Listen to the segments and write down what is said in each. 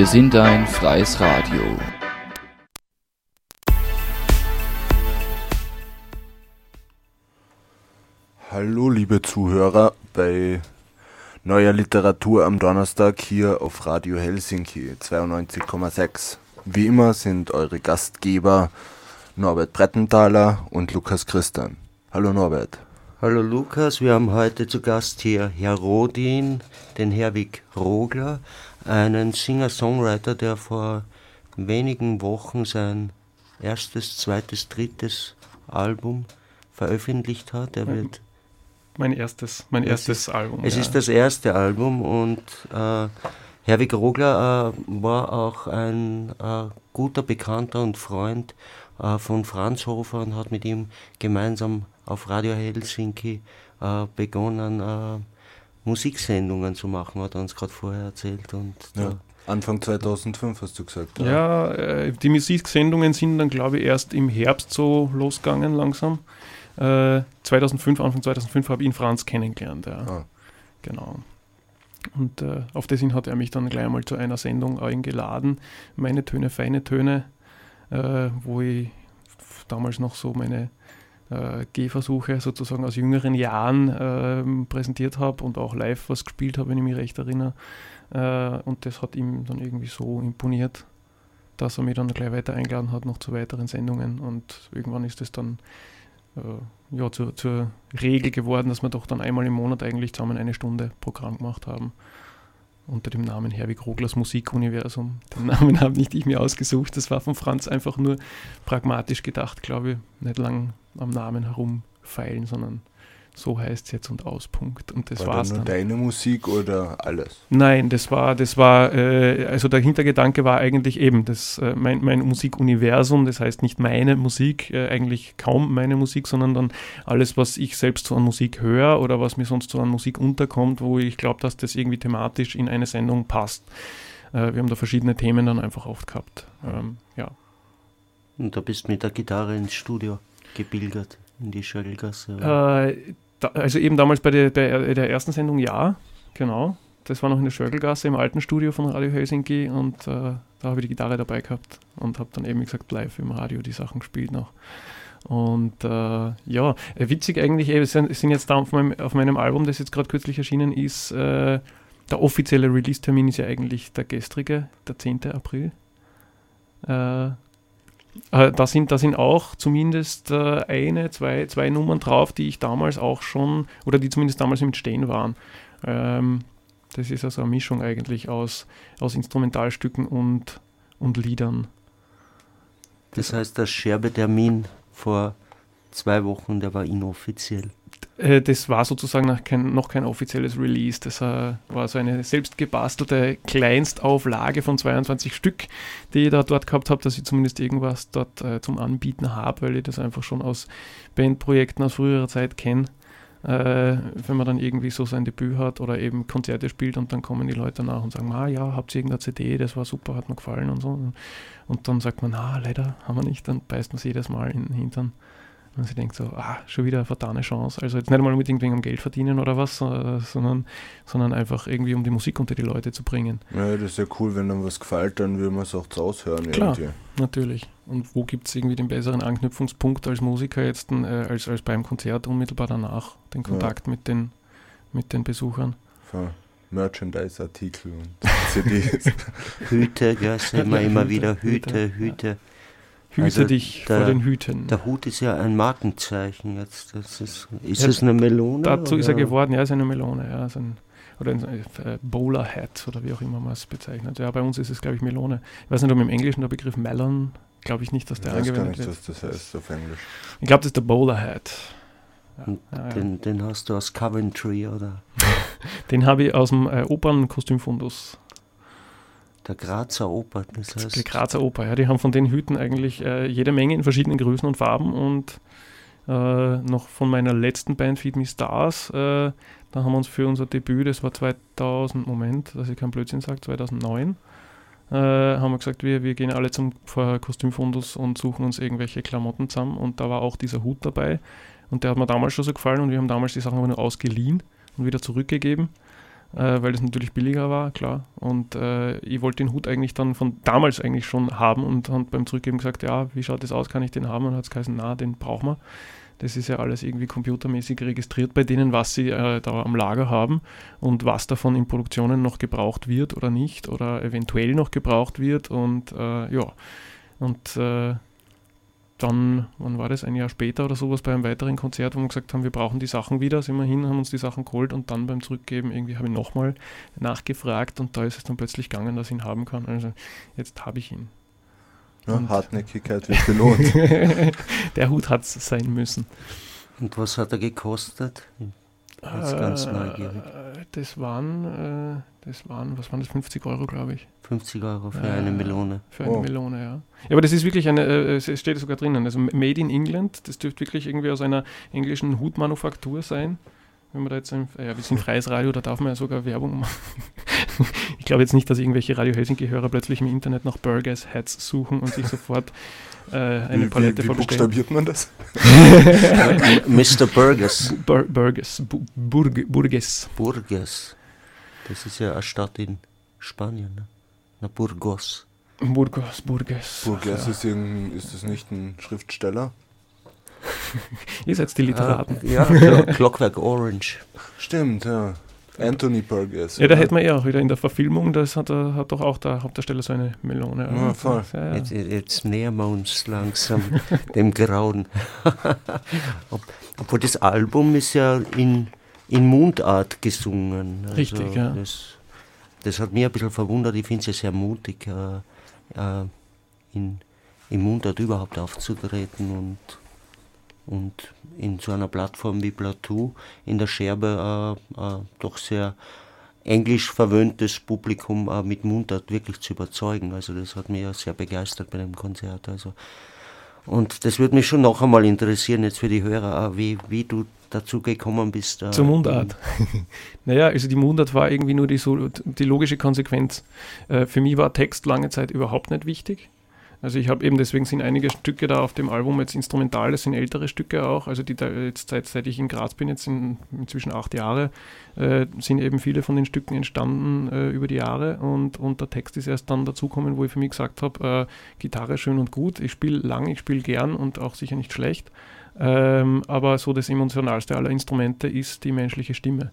Wir sind ein freies Radio. Hallo liebe Zuhörer bei neuer Literatur am Donnerstag hier auf Radio Helsinki 92,6. Wie immer sind eure Gastgeber Norbert Brettenthaler und Lukas Christian. Hallo Norbert. Hallo Lukas, wir haben heute zu Gast hier Herr Rodin, den Herwig Rogler, einen Singer-Songwriter, der vor wenigen Wochen sein erstes, zweites, drittes Album veröffentlicht hat. Er wird mein erstes, mein erstes ist, Album. Es ja. ist das erste Album und äh, Herwig Rogler äh, war auch ein äh, guter Bekannter und Freund äh, von Franz Hofer und hat mit ihm gemeinsam auf Radio Helsinki äh, begonnen, äh, Musiksendungen zu machen, hat er uns gerade vorher erzählt. Und ja. Anfang 2005 hast du gesagt. Ja, ja äh, die Musiksendungen sind dann, glaube ich, erst im Herbst so losgegangen langsam. 2005, äh, Anfang 2005 habe ich ihn Franz kennengelernt. Ja. Ah. Genau. Und äh, auf das hin hat er mich dann gleich einmal zu einer Sendung eingeladen. Meine Töne, feine Töne, äh, wo ich damals noch so meine äh, Gehversuche sozusagen aus jüngeren Jahren äh, präsentiert habe und auch live was gespielt habe, wenn ich mich recht erinnere. Äh, und das hat ihm dann irgendwie so imponiert, dass er mich dann gleich weiter eingeladen hat, noch zu weiteren Sendungen. Und irgendwann ist es dann äh, ja, zur, zur Regel geworden, dass wir doch dann einmal im Monat eigentlich zusammen eine Stunde Programm gemacht haben unter dem Namen Herwig Roglers Musikuniversum. Den Namen habe nicht ich mir ausgesucht, das war von Franz einfach nur pragmatisch gedacht, glaube ich. Nicht lang am Namen herumfeilen, sondern so heißt es jetzt und Auspunkt. Und das war war's nur dann. deine Musik oder alles? Nein, das war, das war, äh, also der Hintergedanke war eigentlich eben, das, äh, mein, mein Musikuniversum, das heißt nicht meine Musik, äh, eigentlich kaum meine Musik, sondern dann alles, was ich selbst so an Musik höre oder was mir sonst so an Musik unterkommt, wo ich glaube, dass das irgendwie thematisch in eine Sendung passt. Äh, wir haben da verschiedene Themen dann einfach oft gehabt. Ähm, ja. Und da bist du mit der Gitarre ins Studio gebildet in die Schöllgasse? Äh, da, also eben damals bei der, bei der ersten Sendung ja, genau. Das war noch in der Schörgelgasse im alten Studio von Radio Helsinki und äh, da habe ich die Gitarre dabei gehabt und habe dann eben, wie gesagt, live im Radio die Sachen gespielt noch. Und äh, ja, äh, witzig eigentlich, es sind, sind, jetzt da auf meinem, auf meinem, Album, das jetzt gerade kürzlich erschienen ist, äh, der offizielle Release-Termin ist ja eigentlich der gestrige, der 10. April. Äh, äh, da, sind, da sind auch zumindest äh, eine, zwei, zwei Nummern drauf, die ich damals auch schon, oder die zumindest damals im Stehen waren. Ähm, das ist also eine Mischung eigentlich aus, aus Instrumentalstücken und, und Liedern. Das heißt, der Scherbe-Termin vor zwei Wochen, der war inoffiziell. Äh, das war sozusagen noch kein, noch kein offizielles Release. Das äh, war so eine selbst gebastelte Kleinstauflage von 22 Stück, die ich da dort gehabt habe, dass ich zumindest irgendwas dort äh, zum Anbieten habe, weil ich das einfach schon aus Bandprojekten aus früherer Zeit kenne. Äh, wenn man dann irgendwie so sein Debüt hat oder eben Konzerte spielt und dann kommen die Leute nach und sagen, ah ja, habt ihr irgendeine CD, das war super, hat mir gefallen und so. Und dann sagt man, ah, leider haben wir nicht, dann beißt man sich jedes Mal in den Hintern. Und sie denkt so, ah, schon wieder eine vertane Chance. Also jetzt nicht einmal unbedingt wegen dem Geld verdienen oder was, äh, sondern, sondern einfach irgendwie, um die Musik unter die Leute zu bringen. Ja, das ist ja cool, wenn dann was gefällt, dann will man es auch zu aushören. Klar, irgendwie. natürlich. Und wo gibt es irgendwie den besseren Anknüpfungspunkt als Musiker jetzt, äh, als, als beim Konzert unmittelbar danach, den Kontakt ja. mit, den, mit den Besuchern? Ja. Merchandise-Artikel und CDs. Hüte, ja, wir immer wieder Hüte, Hüte. Hüte also dich der, vor den Hüten. Der Hut ist ja ein Markenzeichen jetzt. Das ist ist ja, es eine Melone? Dazu oder? ist er geworden, ja, ist eine Melone. Ja, ist ein, oder ein äh, Bowler Hat oder wie auch immer man es bezeichnet. Ja, bei uns ist es, glaube ich, Melone. Ich weiß nicht, ob im Englischen der Begriff Melon, glaube ich nicht, dass der angewendet wird. Ich weiß gar nicht, was das heißt auf Englisch. Ich glaube, das ist der Bowler Hat. Ja, ja, den, den, hast du aus Coventry, oder? den habe ich aus dem äh, Opernkostümfundus der Grazer Oper, das heißt. Die Grazer Oper, ja, die haben von den Hüten eigentlich äh, jede Menge in verschiedenen Größen und Farben und äh, noch von meiner letzten Band Feed Me Stars, äh, da haben wir uns für unser Debüt, das war 2000, Moment, dass ich keinen Blödsinn sage, 2009, äh, haben wir gesagt, wir, wir gehen alle zum Kostümfundus und suchen uns irgendwelche Klamotten zusammen und da war auch dieser Hut dabei und der hat mir damals schon so gefallen und wir haben damals die Sachen aber nur ausgeliehen und wieder zurückgegeben äh, weil das natürlich billiger war, klar. Und äh, ich wollte den Hut eigentlich dann von damals eigentlich schon haben und habe beim Zurückgeben gesagt, ja, wie schaut das aus, kann ich den haben? Und hat es geheißen, na, den brauchen wir. Das ist ja alles irgendwie computermäßig registriert bei denen, was sie äh, da am Lager haben und was davon in Produktionen noch gebraucht wird oder nicht oder eventuell noch gebraucht wird. Und äh, ja, und äh, dann, wann war das, ein Jahr später oder sowas, bei einem weiteren Konzert, wo wir gesagt haben, wir brauchen die Sachen wieder, sind wir hin, haben uns die Sachen geholt und dann beim Zurückgeben irgendwie habe ich nochmal nachgefragt und da ist es dann plötzlich gegangen, dass ich ihn haben kann. Also jetzt habe ich ihn. Ja, Hartnäckigkeit wird belohnt. Der Hut hat es sein müssen. Und was hat er gekostet? Jetzt ganz Äh, neugierig. Das waren, äh, das waren, was waren das, 50 Euro, glaube ich. 50 Euro für Äh, eine Melone. Für eine Oh. Melone, ja. Ja, aber das ist wirklich eine, äh, es steht sogar drinnen, also Made in England, das dürfte wirklich irgendwie aus einer englischen Hutmanufaktur sein. Wenn man da jetzt, ein, äh, ja, wir sind freies Radio, da darf man ja sogar Werbung machen. ich glaube jetzt nicht, dass irgendwelche Radio Helsinki-Hörer plötzlich im Internet nach Burgers Hats suchen und sich sofort äh, eine wie, Palette wie, wie vorbestellen. buchstabiert man das? Mr. Burgers. Bur Burgers, Bu Burg Burges. Burgos. Das ist ja eine Stadt in Spanien. Ne? Na, Burgos. Burgos, Burges. Burgess Ja. ist, irgendein- ist das nicht ein Schriftsteller? Ihr seid die Literaten. Ah, ja, Clo Clockwork Orange. Stimmt, ja. Anthony Burgess. Ja, da oder? hätte man ja auch wieder in der Verfilmung, das hat, er- hat doch auch der Hauptdarsteller so eine Melone. Ja, voll. Ja, ja. Jetzt, jetzt nähern wir uns langsam dem Grauen. Ob, obwohl das Album ist ja in, in Mundart gesungen. Also Richtig, ja. Das, das hat mich ein bisschen verwundert. Ich finde es ja sehr mutig, äh, äh, in, in Mundart überhaupt aufzutreten und, und in so einer Plattform wie Plateau in der Scherbe äh, äh, doch sehr englisch verwöhntes Publikum äh, mit Mundart wirklich zu überzeugen. Also das hat mich ja sehr begeistert bei dem Konzert. Also. Und das würde mich schon noch einmal interessieren, jetzt für die Hörer, äh, wie, wie du dazu gekommen bist. Äh, Zur Mundart. naja, also die Mundart war irgendwie nur die, so, die logische Konsequenz. Äh, für mich war Text lange Zeit überhaupt nicht wichtig. Also ich habe eben, deswegen sind einige Stücke da auf dem Album jetzt instrumental, das sind ältere Stücke auch, also die da jetzt seit, seit ich in Graz bin, jetzt sind inzwischen acht Jahre, äh, sind eben viele von den Stücken entstanden äh, über die Jahre und, und der Text ist erst dann dazukommen, wo ich für mich gesagt habe, äh, Gitarre schön und gut, ich spiele lang, ich spiele gern und auch sicher nicht schlecht, ähm, aber so das emotionalste aller Instrumente ist die menschliche Stimme.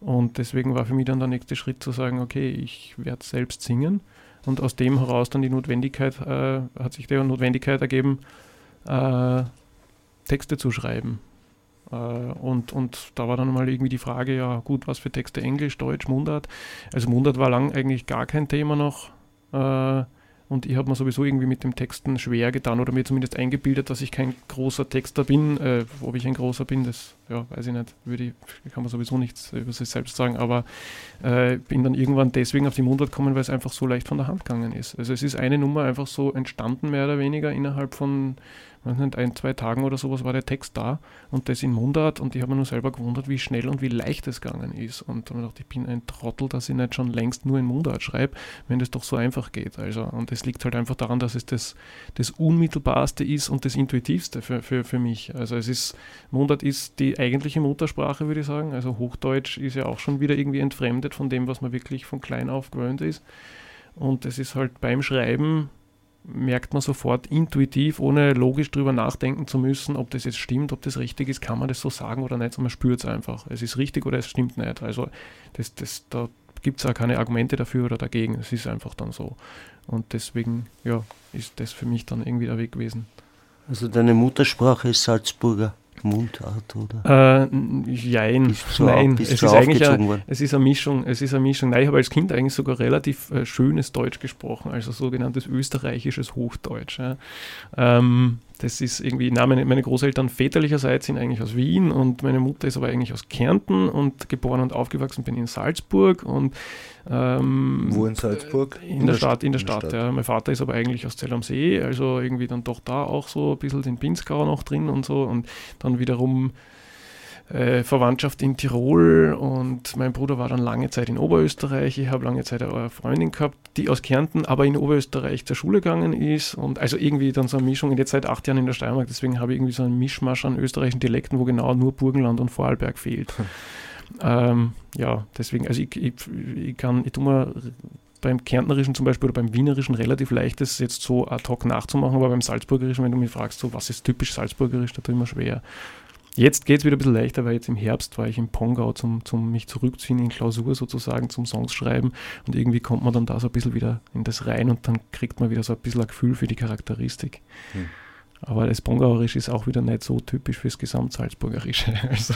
Und deswegen war für mich dann der nächste Schritt zu sagen, okay, ich werde selbst singen. Und aus dem heraus dann die Notwendigkeit, äh, hat sich die Notwendigkeit ergeben, äh, Texte zu schreiben. Äh, und, und da war dann mal irgendwie die Frage, ja gut, was für Texte, Englisch, Deutsch, Mundart. Also Mundart war lang eigentlich gar kein Thema noch. Und ich habe mir sowieso irgendwie mit dem Texten schwer getan oder mir zumindest eingebildet, dass ich kein großer Texter bin. Äh, ob ich ein großer bin, das ja, weiß ich nicht. Würde ich, kann man sowieso nichts über sich selbst sagen. Aber äh, bin dann irgendwann deswegen auf die Mundart gekommen, weil es einfach so leicht von der Hand gegangen ist. Also es ist eine Nummer einfach so entstanden, mehr oder weniger innerhalb von nicht, ein, zwei Tagen oder sowas war der Text da und das in Mundart und ich habe mir nur selber gewundert, wie schnell und wie leicht es gegangen ist. Und dann dachte ich, ich bin ein Trottel, dass ich nicht schon längst nur in Mundart schreibe, wenn das doch so einfach geht. Also, und es liegt halt einfach daran, dass es das, das Unmittelbarste ist und das Intuitivste für, für, für mich. Also es ist, Mundart ist die eigentliche Muttersprache, würde ich sagen. Also Hochdeutsch ist ja auch schon wieder irgendwie entfremdet von dem, was man wirklich von klein auf gewöhnt ist. Und es ist halt beim Schreiben merkt man sofort intuitiv, ohne logisch drüber nachdenken zu müssen, ob das jetzt stimmt, ob das richtig ist, kann man das so sagen oder nicht, sondern man spürt es einfach. Es ist richtig oder es stimmt nicht. Also das, das, da gibt es auch keine Argumente dafür oder dagegen. Es ist einfach dann so. Und deswegen, ja, ist das für mich dann irgendwie der Weg gewesen. Also deine Muttersprache ist Salzburger Mundart, oder? Äh, jein, du nein, bist es ist eigentlich aufgezogen ein, worden? es ist eine Mischung, es ist eine Mischung. Nein, ich habe als Kind eigentlich sogar relativ äh, schönes Deutsch gesprochen, also sogenanntes österreichisches Hochdeutsch. Ja. Ähm, das ist irgendwie, na, meine, meine Großeltern väterlicherseits sind eigentlich aus Wien und meine Mutter ist aber eigentlich aus Kärnten und geboren und aufgewachsen bin in Salzburg und ähm, Wo in Salzburg? in, der Stadt, in der Stadt, ja. Mein Vater ist aber eigentlich aus Zell am See, also irgendwie dann doch da auch so ein bisschen den Pinzgau noch drin und so und dann wiederum äh, Verwandtschaft in Tirol und mein Bruder war dann lange Zeit in Oberösterreich. Ich habe lange Zeit eine Freundin gehabt, die aus Kärnten, aber in Oberösterreich zur Schule gegangen ist und also irgendwie dann so eine Mischung. Und jetzt seit acht Jahren in der Steiermark, deswegen habe ich irgendwie so einen Mischmasch an österreichischen Dialekten, wo genau nur Burgenland und Vorarlberg fehlt. Ähm, ja, deswegen, also ich, ich, ich kann, ich tue mir beim Kärntnerischen zum Beispiel oder beim Wienerischen relativ leicht, das jetzt so ad hoc nachzumachen, aber beim Salzburgerischen, wenn du mich fragst, so, was ist typisch Salzburgerisch, da tue ich mir schwer. Jetzt geht es wieder ein bisschen leichter, weil jetzt im Herbst war ich in Pongau zum, zum mich zurückziehen in Klausur sozusagen, zum Songs schreiben und irgendwie kommt man dann da so ein bisschen wieder in das rein und dann kriegt man wieder so ein bisschen ein Gefühl für die Charakteristik. Hm. Aber das Pongauerisch ist auch wieder nicht so typisch fürs Gesamtsalzburgerische. Also,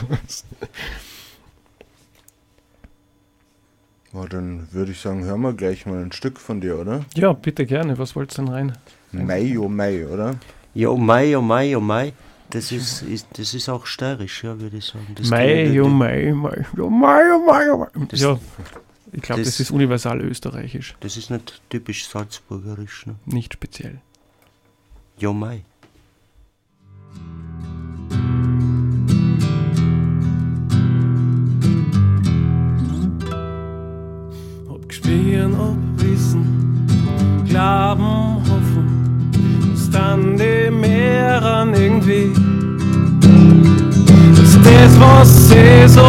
ja, dann würde ich sagen, hören wir gleich mal ein Stück von dir, oder? Ja, bitte gerne. Was wolltest du denn rein? Mai, oh Mai, oder? Ja, oh Mai, oh Mai, oh Mai. Das ist, ist, das ist auch steirisch, ja, würde ich sagen. Das Mai, oh Mai, Mai, oh Mai, oh Mai, oh Mai. Ja, ich glaube, das, das, ist universal österreichisch. Das ist nicht typisch salzburgerisch. Ne? Nicht speziell. Ja, Mai. Ob gespielen, ob wissen, glauben, Meeren irgendwie das, was sie so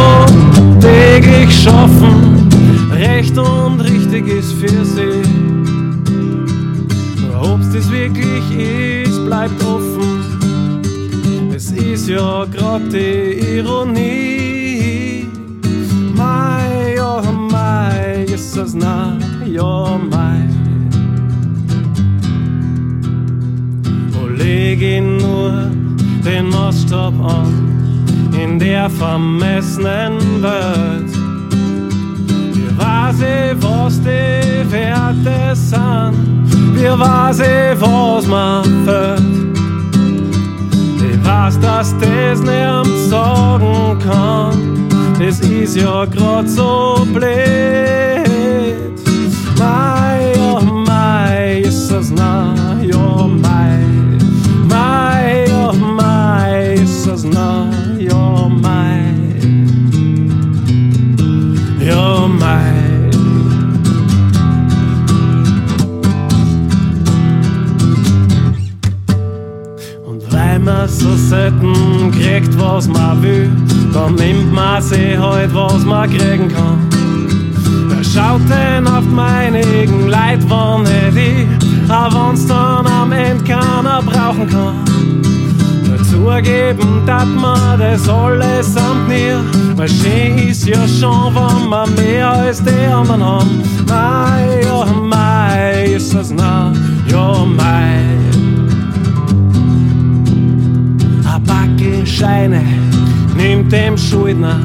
täglich schaffen, recht und richtig ist für sie. Ob's das wirklich ist, bleibt offen. Es ist ja grad die Ironie. Mai, ja, Mai, ist das nah, ja, Mai. Den Maßstab an? in der vermessenen Welt. Wir weiß ich, was die Werte sind, wir weiß ich, was man fällt. Ich weiß, dass das niemand sagen kann, das ist ja grad so blöd. Mei, oh mei, ist das nah, so selten kriegt, was man will, dann nimmt man sich halt, was man kriegen kann. Wer schaut denn auf meine eigenen Leid, wann nicht ich, auch wenn's dann am Ende keiner brauchen kann. Zugeben, dass man das alles samt mir, weil schön ist ja schon, wenn man mehr als die anderen haben. Mei, ja, mei, ist das nah, ja, mei. Scheine nimmt dem Schuldner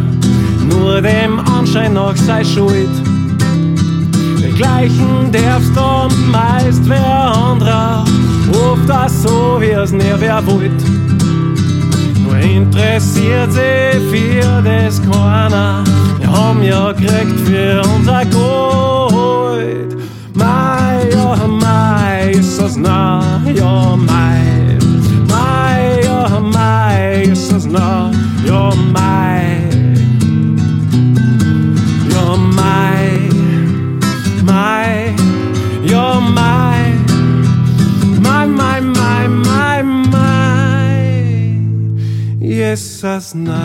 nur dem Anschein nach sei Schuld. Begleichen darfst du meist wer anderer, oft das so, wie es nie wer wollt. Nur interessiert sie für das keiner, wir haben ja gekriegt für unser Gold. Mai, ja, Mai, ist das nah, ja, Mai. Jesus, no.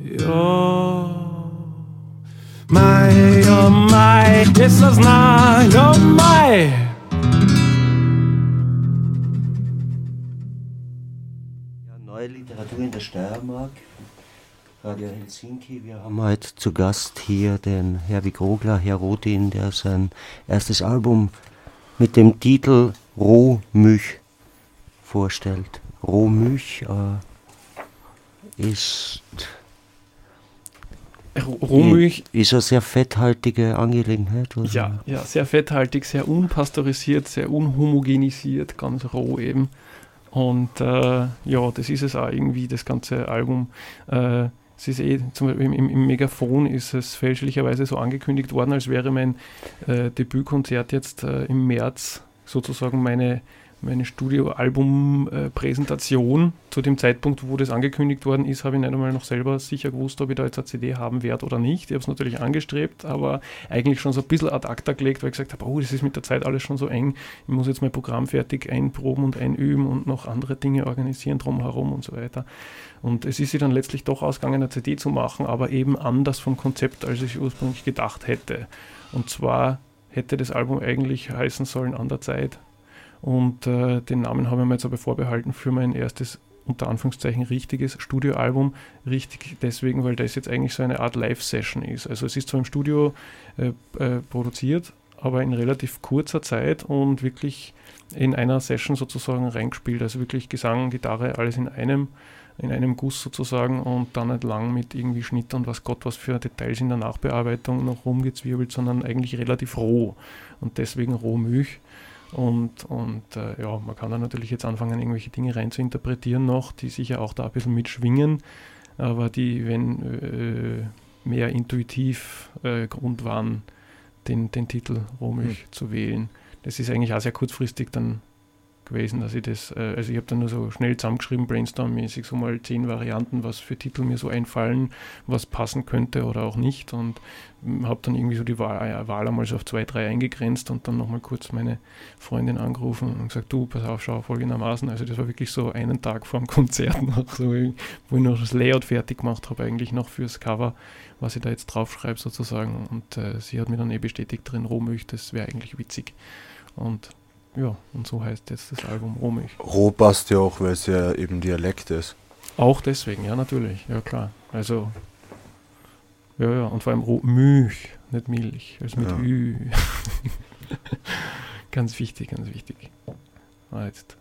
You're my, you're my, Jesus, no, you're my. in der Steiermark, Radio Helsinki. Wir haben heute zu Gast hier den Herwig Rogler, Herr Rodin, der sein erstes Album mit dem Titel Rohmüch vorstellt. Rohmüch äh, ist Rohmilch ist eine sehr fetthaltige Angelegenheit. Oder? Ja, ja, sehr fetthaltig, sehr unpasteurisiert, sehr unhomogenisiert, ganz roh eben. Und äh, ja, das ist es auch irgendwie, das ganze Album. Äh, es ist eh, zum Beispiel im, im, Megafon ist es fälschlicherweise so angekündigt worden, als wäre mein äh, Debütkonzert jetzt äh, im März sozusagen meine meine Studioalbum-Präsentation. Zu dem Zeitpunkt, wo das angekündigt worden ist, habe ich nicht einmal noch selber sicher gewusst, ob ich da jetzt eine CD haben werde oder nicht. Ich habe es natürlich angestrebt, aber eigentlich schon so ein bisschen ad acta gelegt, weil ich gesagt habe, oh, das ist mit der Zeit alles schon so eng. Ich muss jetzt mein Programm fertig einproben und einüben und noch andere Dinge organisieren drumherum und so weiter. Und es ist sich dann letztlich doch ausgegangen, eine CD zu machen, aber eben anders vom Konzept, als ich ursprünglich gedacht hätte. Und zwar hätte das Album eigentlich heißen sollen An der Zeit und äh, den Namen habe ich mir jetzt aber vorbehalten für mein erstes unter Anführungszeichen richtiges Studioalbum. Richtig deswegen, weil das jetzt eigentlich so eine Art Live-Session ist. Also es ist zwar im Studio äh, äh, produziert, aber in relativ kurzer Zeit und wirklich in einer Session sozusagen reingespielt. Also wirklich Gesang, Gitarre, alles in einem, in einem Guss sozusagen und dann nicht lang mit irgendwie Schnitt und was Gott was für Details in der Nachbearbeitung noch rumgezwirbelt, sondern eigentlich relativ roh und deswegen Rohmilch. Und, und äh, ja, man kann da natürlich jetzt anfangen, irgendwelche Dinge rein zu interpretieren noch, die sicher auch da ein bisschen mitschwingen, aber die, wenn äh, mehr intuitiv äh, Grund waren, den, den Titel Rohmilch mhm. zu wählen. Das ist eigentlich auch sehr kurzfristig dann gewesen, dass ich das, äh, also ich habe dann nur so schnell zusammengeschrieben, brainstorm-mäßig so mal zehn Varianten, was für Titel mir so einfallen, was passen könnte oder auch nicht und hm, habe dann irgendwie so die Wahl, äh, Wahl einmal so auf zwei, drei eingegrenzt und dann nochmal kurz meine Freundin angerufen und gesagt, du, pass auf, schau folgendermaßen, also das war wirklich so einen Tag vor dem Konzert noch, so, wo ich noch das Layout fertig gemacht habe, eigentlich noch fürs Cover, was ich da jetzt draufschreibe sozusagen. Und äh, sie hat mir dann eh bestätigt drin, Rohmilch, das wäre eigentlich witzig. Und ja, und so heißt jetzt das Album Rohmilch. Roh passt ja auch, weil es ja eben Dialekt ist. Auch deswegen, ja, natürlich, ja klar. Also, ja, ja, und vor allem Rohmilch, nicht Milch, also mit ja. Ü. ganz wichtig, ganz wichtig. Ah, jetzt,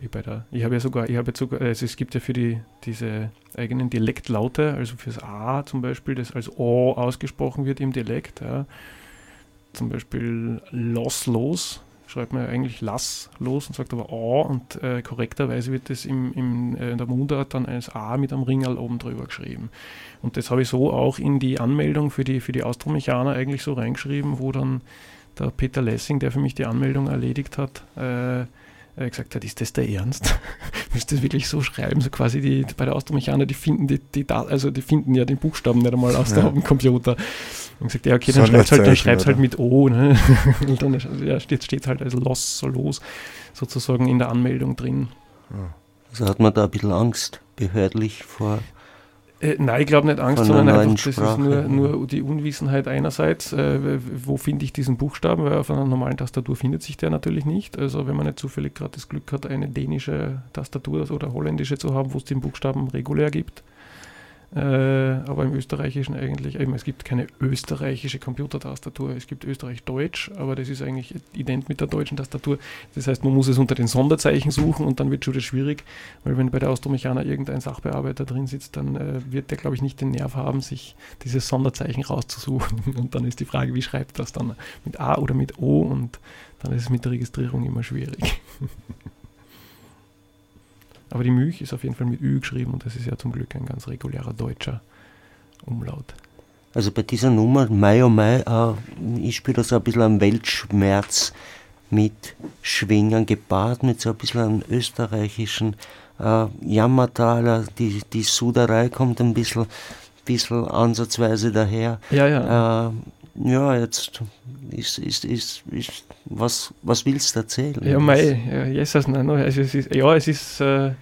ich bei der, ich habe ja sogar, ich habe jetzt sogar, also es gibt ja für die, diese eigenen Dialektlaute, also fürs A zum Beispiel, das als O ausgesprochen wird im Dialekt, ja. Zum Beispiel losslos, schreibt man eigentlich lass los und sagt aber A und äh, korrekterweise wird das im, im, äh, in der Mundart dann als A mit einem Ringel oben drüber geschrieben. Und das habe ich so auch in die Anmeldung für die, für die Austromechaner eigentlich so reingeschrieben, wo dann der Peter Lessing, der für mich die Anmeldung erledigt hat, äh, gesagt hat, ist das der Ernst? Müsst das wirklich so schreiben? So quasi die, bei der Austromechaner, die finden die, die, also die finden ja den Buchstaben nicht einmal aus ja. dem Computer. Und gesagt, ja, okay, dann schreib's halt, dann schreib's halt mit O, ne? Und dann ja, steht es halt als Loss, so los, sozusagen in der Anmeldung drin. Also hat man da ein bisschen Angst, behördlich vor äh, nein, ich glaube nicht Angst, sondern einfach, das ist nur, nur die Unwissenheit einerseits, äh, wo finde ich diesen Buchstaben, weil auf einer normalen Tastatur findet sich der natürlich nicht. Also wenn man nicht zufällig gerade das Glück hat, eine dänische Tastatur oder holländische zu haben, wo es den Buchstaben regulär gibt, äh, aber im Österreichischen eigentlich, eben, es gibt keine österreichische Computertastatur, es gibt Österreich-Deutsch, aber das ist eigentlich ident mit der deutschen Tastatur. Das heißt, man muss es unter den Sonderzeichen suchen und dann wird schon das schwierig, weil wenn bei der Austromechaner irgendein Sachbearbeiter drin sitzt, dann äh, wird der, glaube ich, nicht den Nerv haben, sich dieses Sonderzeichen rauszusuchen. Und dann ist die Frage, wie schreibt das dann mit A oder mit O und dann ist es mit der Registrierung immer schwierig. Aber die Milch ist auf jeden Fall mit Ü geschrieben und das ist ja zum Glück ein ganz regulärer deutscher Umlaut. Also bei dieser Nummer, Mai oh Mai, äh, ich spiele da so ein bisschen einen Weltschmerz mit Schwingern gepaart, mit so ein bisschen einem österreichischen äh, Jammertaler. Die, die Suderei kommt ein bisschen, bisschen ansatzweise daher. Ja, ja. Äh, ja, jetzt ist, ist, ist, ist was, was willst du erzählen? Ja, mei, ja, Jesus, nein, also es ist, ja, es ist, äh,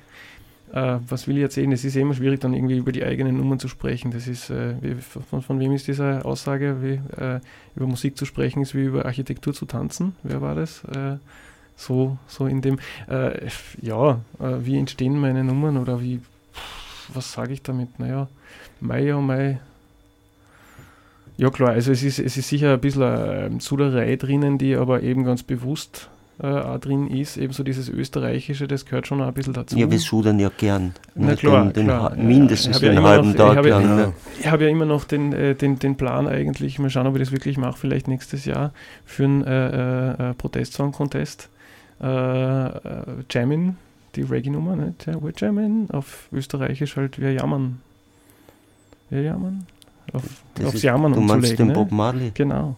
äh, was will ich erzählen? Es ist immer schwierig, dann irgendwie über die eigenen Nummern zu sprechen. Das ist, äh, wie, von, von, wem ist diese Aussage, wie, äh, über Musik zu sprechen ist wie über Architektur zu tanzen? Wer war das? Äh, so, so in dem, äh, ja, wie entstehen meine Nummern oder wie, was sage ich damit? Naja, Mai, oh Mai, ja klar, also es ist, es ist sicher ein bisschen eine Suderei drinnen, die aber eben ganz bewusst äh, auch drin ist. Ebenso dieses Österreichische, das gehört schon auch ein bisschen dazu. Ja, wir sudern ja gern. Na klar, den, klar. mindestens den ja halben noch, Tag ich habe, lang. Ja, ich habe ja immer noch den, äh, den, den Plan eigentlich, mal schauen, ob ich das wirklich mache, vielleicht nächstes Jahr, für einen äh, äh, Protest-Song-Contest. Äh, äh, Jammin, die Reggae-Nummer, nicht? Ja, wir jammin, auf Österreichisch halt, wir jammern. Wir jammern? Auf, aufs ist, Jammern Du umzulegen. den ne? Bob Marley? Genau.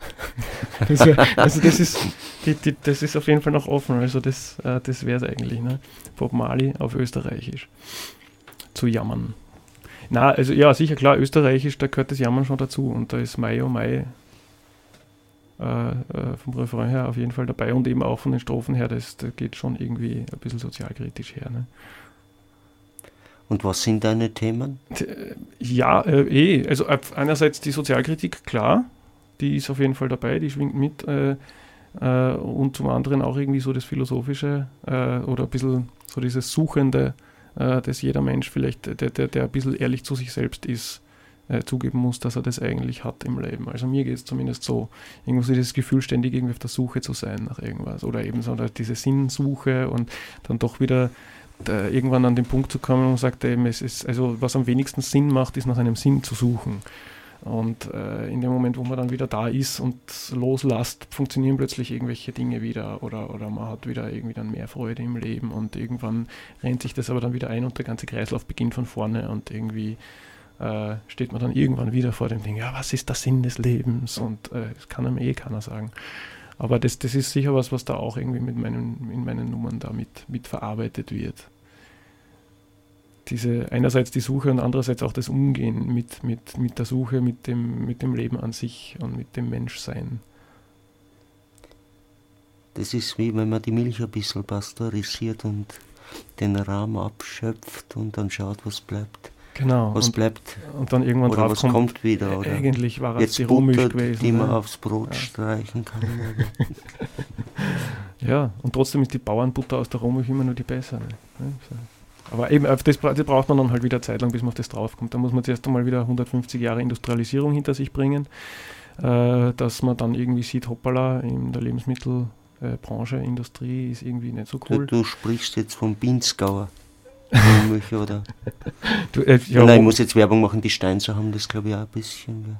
Das wär, also das ist, die, die, das ist auf jeden Fall noch offen. Also das, äh, das wäre es eigentlich. Ne? Bob Marley auf Österreichisch zu jammern. Na, also ja, sicher klar, Österreichisch, da gehört das Jammern schon dazu und da ist Mai oh Mai äh, äh, vom Refrain her auf jeden Fall dabei und eben auch von den Strophen her, das, das geht schon irgendwie ein bisschen sozialkritisch her. Ne? Und was sind deine Themen? Ja, äh, eh. Also einerseits die Sozialkritik, klar, die ist auf jeden Fall dabei, die schwingt mit. Äh, äh, und zum anderen auch irgendwie so das Philosophische äh, oder ein bisschen so dieses Suchende, äh, dass jeder Mensch vielleicht, der, der, der ein bisschen ehrlich zu sich selbst ist, äh, zugeben muss, dass er das eigentlich hat im Leben. Also mir geht es zumindest so. Irgendwo so dieses Gefühl, ständig irgendwie auf der Suche zu sein nach irgendwas. Oder eben so diese Sinnsuche und dann doch wieder irgendwann an den Punkt zu kommen und sagt eben, es ist, also was am wenigsten Sinn macht, ist nach einem Sinn zu suchen. Und äh, in dem Moment, wo man dann wieder da ist und loslasst, funktionieren plötzlich irgendwelche Dinge wieder oder, oder man hat wieder irgendwie dann mehr Freude im Leben und irgendwann rennt sich das aber dann wieder ein und der ganze Kreislauf beginnt von vorne und irgendwie äh, steht man dann irgendwann wieder vor dem Ding, ja, was ist der Sinn des Lebens? Und äh, das kann einem eh keiner sagen. Aber das, das ist sicher was, was da auch irgendwie mit meinen, in meinen Nummern da mit, mit verarbeitet wird. Diese einerseits die Suche und andererseits auch das Umgehen mit, mit, mit der Suche, mit dem, mit dem Leben an sich und mit dem Menschsein. Das ist wie wenn man die Milch ein bisschen pasteurisiert und den Rahmen abschöpft und dann schaut, was bleibt. Genau. Was und, bleibt. Und dann irgendwann oder was kommt, kommt wieder. Oder eigentlich war es die Rohmilch gewesen. Die man ne? aufs Brot ja. streichen kann. ja, und trotzdem ist die Bauernbutter aus der Rohmilch immer nur die bessere. Ne? Aber eben, das, das, braucht man dann halt wieder Zeit lang, bis man auf das draufkommt. Da muss man zuerst einmal wieder 150 Jahre Industrialisierung hinter sich bringen, äh, dass man dann irgendwie sieht, hoppala, in der Lebensmittelbranche, Industrie ist irgendwie nicht so cool. Du, du sprichst jetzt vom Pinzgauer. Rohmilch oder. Du, äh, ja, Nein, ich muss jetzt Werbung machen, die Steinzer haben das glaube ich auch ein bisschen.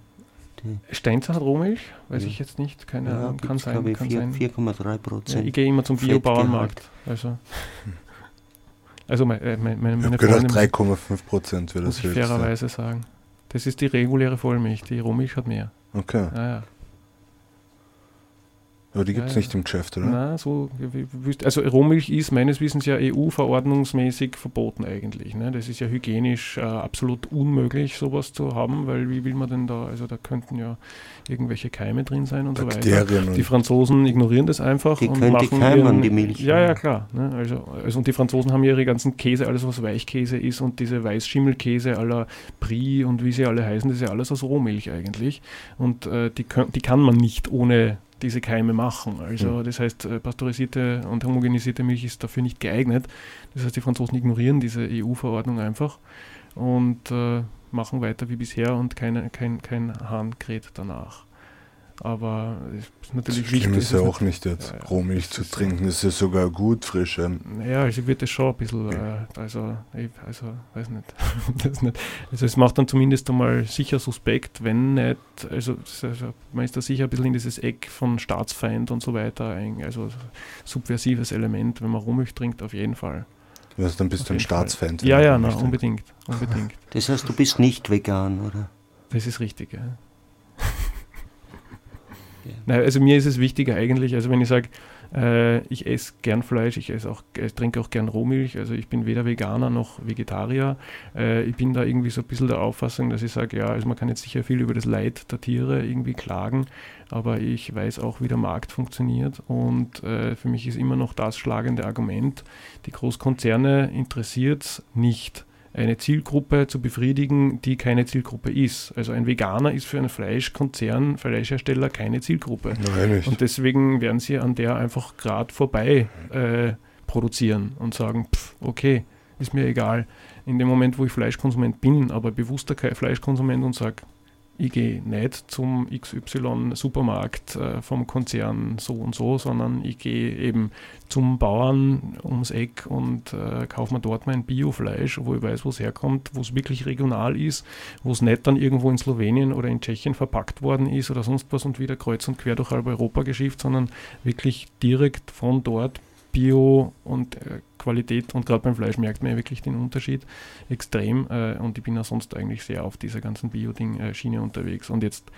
Steinzer hat Rohmilch? Weiß ja. ich jetzt nicht. Keine ja, Ahnung. Kann sein. 4,3 Prozent. Ja, ich gehe immer zum Biobauernmarkt. Also, also mein, äh, mein, meine, meine Freundin. 3,5 Prozent würde das muss ich fairerweise sagen. Das ist die reguläre Vollmilch. Die Rohmilch hat mehr. Okay. Ja, ja. Aber die gibt es ja, nicht im Geschäft, oder? Nein, so, also Rohmilch ist meines Wissens ja EU-verordnungsmäßig verboten eigentlich. Ne? Das ist ja hygienisch äh, absolut unmöglich, sowas zu haben, weil wie will man denn da, also da könnten ja irgendwelche Keime drin sein und Bakterien so weiter. Die Franzosen ignorieren das einfach. Die und können machen die Keime an die Milch. Ja, ja, klar. Ne? Also, also, und die Franzosen haben ja ihre ganzen Käse, alles was Weichkäse ist und diese Weißschimmelkäse aller Brie und wie sie alle heißen, das ist ja alles aus Rohmilch eigentlich. Und äh, die, können, die kann man nicht ohne diese Keime machen. Also mhm. das heißt, äh, pasteurisierte und homogenisierte Milch ist dafür nicht geeignet. Das heißt, die Franzosen ignorieren diese EU-Verordnung einfach und äh, machen weiter wie bisher und keine, kein, kein Hahn kräht danach. Aber es ist natürlich so wichtig. ist ja auch nicht jetzt ja, Rohmilch zu trinken, das ist sogar gut, frische. Ja, also wird das schon ein bisschen, äh, also, also, weiß nicht. das nicht. Also es macht dann zumindest einmal sicher suspekt, wenn nicht, also, also, man ist da sicher ein bisschen in dieses Eck von Staatsfeind und so weiter, also subversives Element, wenn man Rohmilch trinkt, auf jeden Fall. Also dann bist du ein Staatsfeind. Ja, ja, na, unbedingt, unbedingt. Das heißt, du bist nicht vegan, oder? Das ist richtig, ja. Nein, also mir ist es wichtiger eigentlich, also wenn ich sage, äh, ich esse gern Fleisch, ich, esse auch, ich trinke auch gern Rohmilch, also ich bin weder Veganer noch Vegetarier. Äh, ich bin da irgendwie so ein bisschen der Auffassung, dass ich sage, ja, also man kann jetzt sicher viel über das Leid der Tiere irgendwie klagen, aber ich weiß auch, wie der Markt funktioniert und äh, für mich ist immer noch das schlagende Argument, die Großkonzerne interessiert es nicht eine Zielgruppe zu befriedigen, die keine Zielgruppe ist. Also ein Veganer ist für einen Fleischkonzern, Fleischhersteller keine Zielgruppe. Nein, und deswegen werden sie an der einfach gerade vorbei äh, produzieren und sagen, pff, okay, ist mir egal. In dem Moment, wo ich Fleischkonsument bin, aber bewusster Fleischkonsument und sage, ich gehe nicht zum XY-Supermarkt äh, vom Konzern so und so, sondern ich gehe eben zum Bauern ums Eck und äh, kaufe mir dort mein Biofleisch, wo ich weiß, wo es herkommt, wo es wirklich regional ist, wo es nicht dann irgendwo in Slowenien oder in Tschechien verpackt worden ist oder sonst was und wieder kreuz und quer durch halb Europa geschifft, sondern wirklich direkt von dort Bio und äh, Qualität und gerade beim Fleisch merkt man ja wirklich den Unterschied extrem äh, und ich bin ja sonst eigentlich sehr auf dieser ganzen Bio-Ding-Schiene unterwegs und jetzt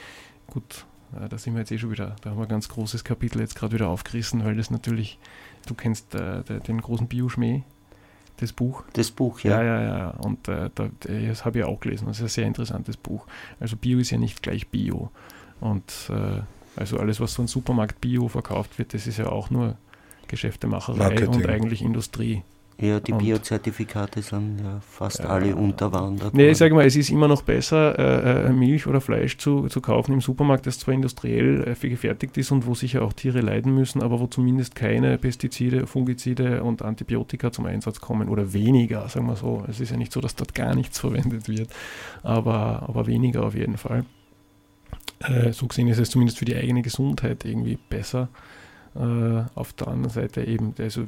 gut, äh, da sind wir jetzt eh schon wieder, da haben wir ein ganz großes Kapitel jetzt gerade wieder aufgerissen, weil das natürlich, du kennst äh, den großen Bioschmäh, das Buch. Das Buch, ja. Ja, ja, ja. Und äh, das habe ich auch gelesen. Das ist ein sehr interessantes Buch. Also Bio ist ja nicht gleich Bio. Und äh, also alles, was so im Supermarkt Bio verkauft wird, das ist ja auch nur Geschäftemacherei Marketing. und eigentlich Industrie. Ja, die Biozertifikate sind ja fast ja, alle unterwandert. Nee, ich sage mal, es ist immer noch besser, äh, äh, Milch oder Fleisch zu, zu kaufen im Supermarkt, das zwar industriell äh, gefertigt ist und wo sicher auch Tiere leiden müssen, aber wo zumindest keine Pestizide, Fungizide und Antibiotika zum Einsatz kommen oder weniger, sagen wir so. Es ist ja nicht so, dass dort gar nichts verwendet wird, aber, aber weniger auf jeden Fall. Äh, so gesehen ist es zumindest für die eigene Gesundheit irgendwie besser. Äh, auf der anderen Seite eben, also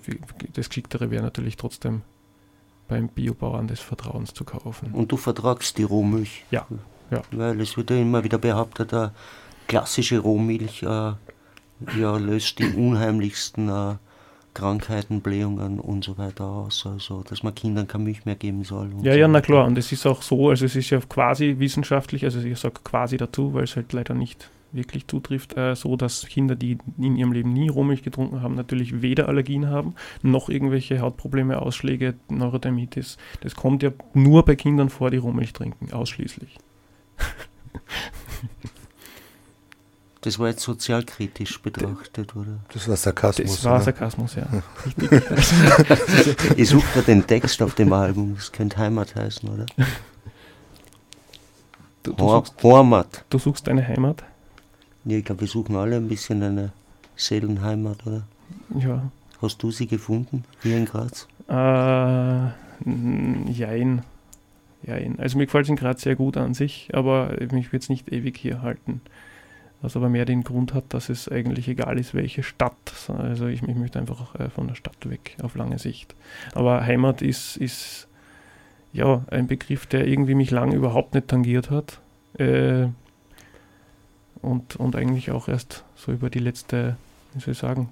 das Geschicktere wäre natürlich trotzdem beim Biobauern des Vertrauens zu kaufen. Und du vertragst die Rohmilch? Ja. ja. Weil es wird ja immer wieder behauptet, äh, klassische Rohmilch äh, ja, löst die unheimlichsten äh, Krankheiten, Blähungen und so weiter aus. Also, dass man Kindern keine Milch mehr geben soll. Ja, so ja, na klar. Und es ist auch so, also es ist ja quasi wissenschaftlich, also ich sage quasi dazu, weil es halt leider nicht wirklich zutrifft, äh, so dass Kinder, die in ihrem Leben nie Rohmilch getrunken haben, natürlich weder Allergien haben, noch irgendwelche Hautprobleme, Ausschläge, Neurodermitis. Das kommt ja nur bei Kindern vor, die Rohmilch trinken, ausschließlich. Das war jetzt sozialkritisch betrachtet, oder? Das war Sarkasmus. Das war oder? Sarkasmus, ja. ich suche da den Text auf dem Album, das könnte Heimat heißen, oder? Du, du, suchst, du suchst deine Heimat? Ja, ich glaube, wir suchen alle ein bisschen eine Seelenheimat, oder? Ja. Hast du sie gefunden hier in Graz? Äh, jein. jein. Also mir gefällt es in Graz sehr gut an sich, aber mich wird es nicht ewig hier halten. Was aber mehr den Grund hat, dass es eigentlich egal ist, welche Stadt. Also ich, ich möchte einfach äh, von der Stadt weg auf lange Sicht. Aber Heimat ist, ist ja ein Begriff, der irgendwie mich lange überhaupt nicht tangiert hat. Äh, und, und eigentlich auch erst so über die letzte, wie soll ich sagen,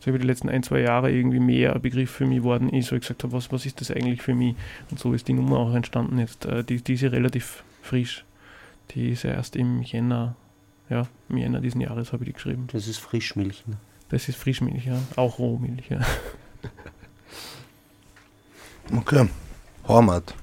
so über die letzten ein, zwei Jahre irgendwie mehr ein Begriff für mich worden ist, wo ich gesagt habe, was, was ist das eigentlich für mich? Und so ist die Nummer auch entstanden jetzt. Äh, die, die ist ja relativ frisch. Die ist ja erst im Jänner, ja, im Jänner diesen Jahres habe ich die geschrieben. Das ist Frischmilch, ne? Das ist Frischmilch, ja. Auch Rohmilch, ja. Okay. Hormat.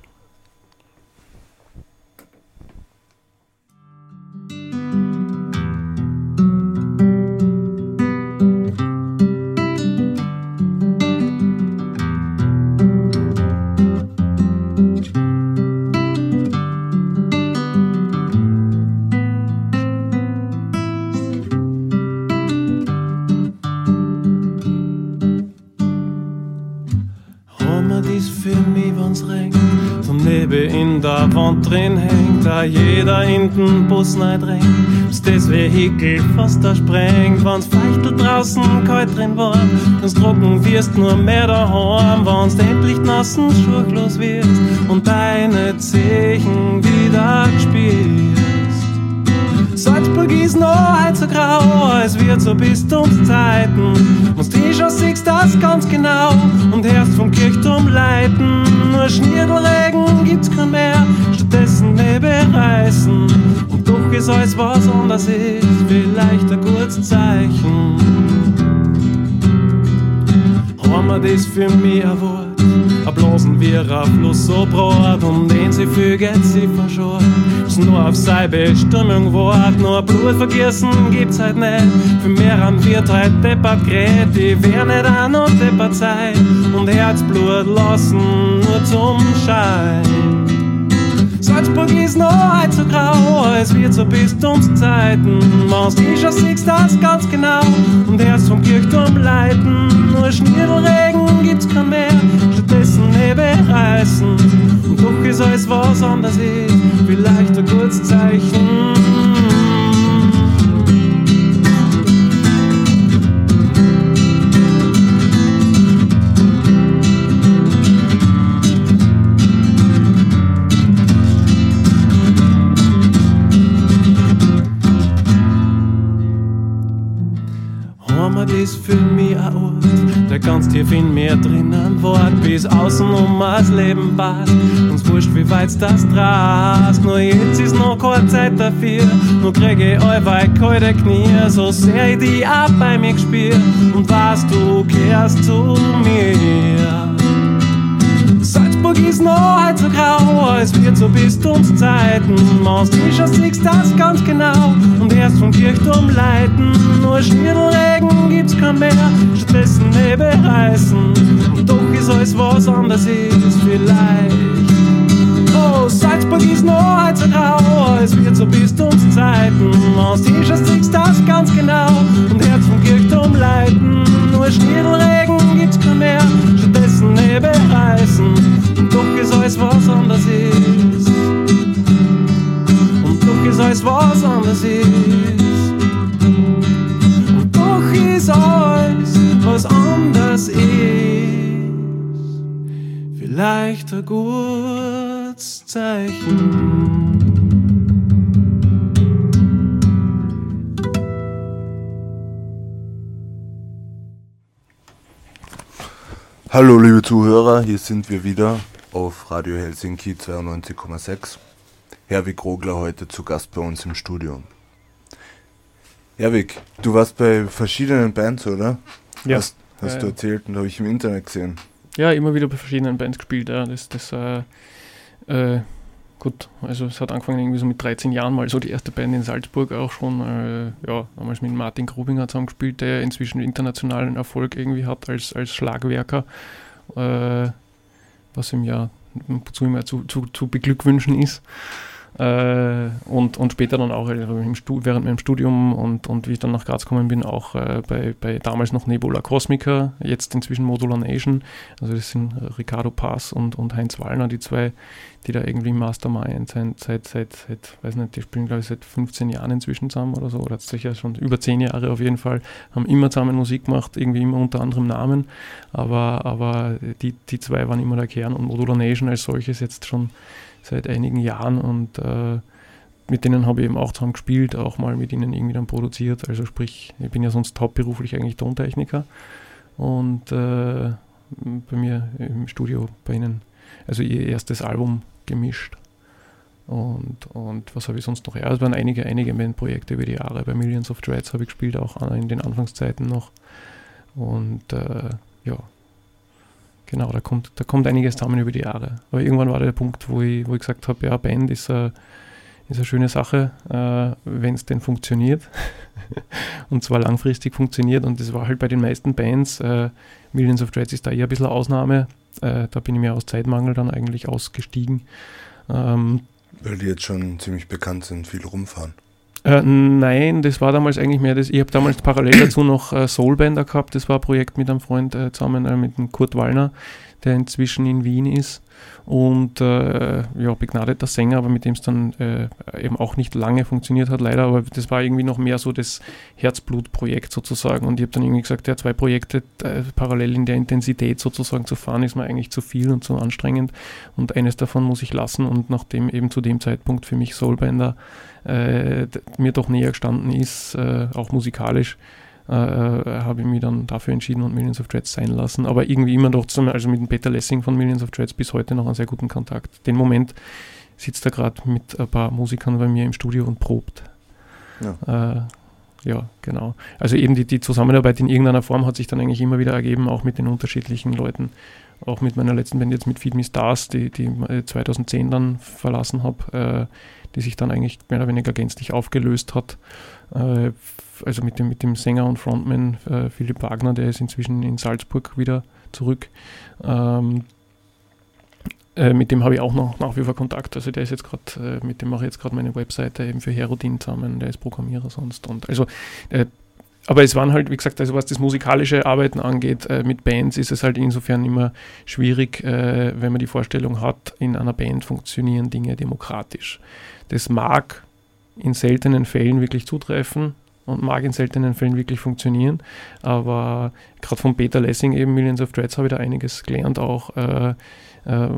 Da jeder in den Bus drängt, bis das Vehikel fast da sprengt, wenn's feuchtel draußen kalt drin war, wenn's trocken wirst, nur mehr daheim, wenn's endlich nassen schurchlos wirst und deine Zeichen wieder gespielt. Salzburg ist noch so grau, es wird so bis zu uns Zeiten. Und du schon siehst das ganz genau und hörst vom Kirchturm leiten. Nur Schnierdelregen gibt's kein mehr, stattdessen Nebereißen. Und doch ist alles was anders ist, vielleicht ein kurzes Zeichen. Wir das für mich ein Wort? Ablosen wir auf Fluss so brot, um den sie füget sie verschont. Müssen nur auf seine Bestimmung wart, nur Blut vergessen gibt's halt nicht. Für mehr an wird halt deppert gerät, die wär nicht an und deppert Zeit. Und Herzblut lassen nur zum Schein. Salzburg ist noch heute so grau, es wird so bis zum Zeiten. Machst die schon siehst das ganz genau und erst vom Kirchturm leiten. Nur Schnirdelregen gibt's kein mehr, stattdessen Nebel reißen. Und doch ist alles was anders ist, vielleicht ein Kurzzeichen. Ist für mich ein Ort, der ganz tief in mir drinnen wart, bis außen um das Leben passt. Uns wurscht, wie weit das drast, nur jetzt ist noch keine Zeit dafür. Nur krieg ich allweil kalte Knie, so sehr ich die ab bei mir gespielt und was du kehrst zu mir. Ist noch halt so grau, es wird so bis zu Zeiten. Aus Tischer siehst das ganz genau und erst vom Kirchturm leiten. Nur Schniedelregen gibt's kein mehr, stattdessen Nebel reißen. Doch ist alles was anderes ist vielleicht. Oh, Salzburg ist noch halt so grau, es wird so bis zu uns Zeiten. Aus Tischer siehst das ganz genau und Herz vom Kirchturm leiten. Nur Schniedelregen gibt's kein mehr, stattdessen Nebel reißen. Doch ist alles was anders ist. Und doch ist alles was anders ist. Und doch ist alles was anders ist. Vielleicht ein gutes Zeichen. Hallo liebe Zuhörer, hier sind wir wieder auf Radio Helsinki 92,6. Herwig Rogler heute zu Gast bei uns im Studio. Herwig, du warst bei verschiedenen Bands, oder? Ja. Hast, hast Ja, du erzählt und habe ich im Internet gesehen. Ja, immer wieder bei verschiedenen Bands gespielt. Ja. Das, das, äh, äh, gut, also es hat angefangen irgendwie so mit 13 Jahren mal so die erste Band in Salzburg auch schon. Äh, ja, damals mit Martin Grubinger zusammen gespielt, der inzwischen internationalen Erfolg irgendwie hat als, als Schlagwerker. Äh, was ihm ja zu, zu, zu beglückwünschen ist. Äh, und, und später dann auch äh, während meinem Studium und, und wie ich dann nach Graz gekommen bin, auch äh, bei, bei damals noch Nebula Cosmica, jetzt inzwischen Modular Nation. Also das sind äh, Ricardo Pass und, und Heinz Wallner, die zwei, die da irgendwie Mastermind sind, seit, seit, seit, weiß nicht, die spielen glaube ich seit 15 Jahren inzwischen zusammen oder so, oder sicher schon über 10 Jahre auf jeden Fall, haben immer zusammen Musik gemacht, irgendwie immer unter anderem Namen, aber, aber die, die zwei waren immer der Kern und Modular Nation als solches jetzt schon seit einigen Jahren und äh, mit denen habe ich eben auch zusammen gespielt, auch mal mit ihnen irgendwie dann produziert. Also sprich, ich bin ja sonst hauptberuflich eigentlich Tontechniker und äh, bei mir im Studio bei ihnen, also ihr erstes Album gemischt. Und, und was habe ich sonst noch? Ja, es waren einige, einige Bandprojekte über die Jahre. Bei Millions of Dreads habe ich gespielt, auch in den Anfangszeiten noch. Und äh, ja, genau, da kommt, da kommt einiges zusammen über die Jahre. Aber irgendwann war der Punkt, wo ich, wo ich gesagt habe, ja, Band ist, äh, ist eine schöne Sache, äh, wenn es denn funktioniert. und zwar langfristig funktioniert. Und das war halt bei den meisten Bands, äh, Millions of Dreads ist da eher ein bisschen Ausnahme. Äh, da bin ich mir aus Zeitmangel dann eigentlich ausgestiegen. Ähm, Weil die jetzt schon ziemlich bekannt sind, viel rumfahren. Äh, nein, das war damals eigentlich mehr das. Ich habe damals parallel dazu noch äh, Soulbänder gehabt. Das war ein Projekt mit einem Freund äh, zusammen, äh, mit dem Kurt Wallner, der inzwischen in Wien ist. Und äh, ja, begnadeter Sänger, aber mit dem es dann äh, eben auch nicht lange funktioniert hat, leider. Aber das war irgendwie noch mehr so das Herzblutprojekt sozusagen. Und ich habe dann irgendwie gesagt, ja, zwei Projekte äh, parallel in der Intensität sozusagen zu fahren, ist mir eigentlich zu viel und zu anstrengend. Und eines davon muss ich lassen. Und nachdem eben zu dem Zeitpunkt für mich Soulbänder äh, mir doch näher gestanden ist, äh, auch musikalisch, äh, äh, habe ich mich dann dafür entschieden und Millions of Dreads sein lassen. Aber irgendwie immer noch zusammen, also mit dem Peter Lessing von Millions of Dreads bis heute noch einen sehr guten Kontakt. Den Moment sitzt er gerade mit ein paar Musikern bei mir im Studio und probt. Ja. Äh, ja, genau. Also eben die, die Zusammenarbeit in irgendeiner Form hat sich dann eigentlich immer wieder ergeben, auch mit den unterschiedlichen Leuten. Auch mit meiner letzten Band jetzt mit Feed Me Stars, die, die ich 2010 dann verlassen habe, äh, die sich dann eigentlich mehr oder weniger gänzlich aufgelöst hat. Äh, also mit dem, mit dem Sänger und Frontman äh, Philipp Wagner, der ist inzwischen in Salzburg wieder zurück. Ähm, äh, mit dem habe ich auch noch nach wie vor Kontakt. Also der ist jetzt gerade, äh, mit dem mache ich jetzt gerade meine Webseite eben für Herodin zusammen, der ist Programmierer sonst. Und also äh, aber es waren halt, wie gesagt, also was das musikalische Arbeiten angeht, äh, mit Bands ist es halt insofern immer schwierig, äh, wenn man die Vorstellung hat, in einer Band funktionieren Dinge demokratisch. Das mag in seltenen Fällen wirklich zutreffen und mag in seltenen Fällen wirklich funktionieren, aber gerade von Peter Lessing eben, Millions of Dreads, habe ich da einiges gelernt auch. Äh, äh,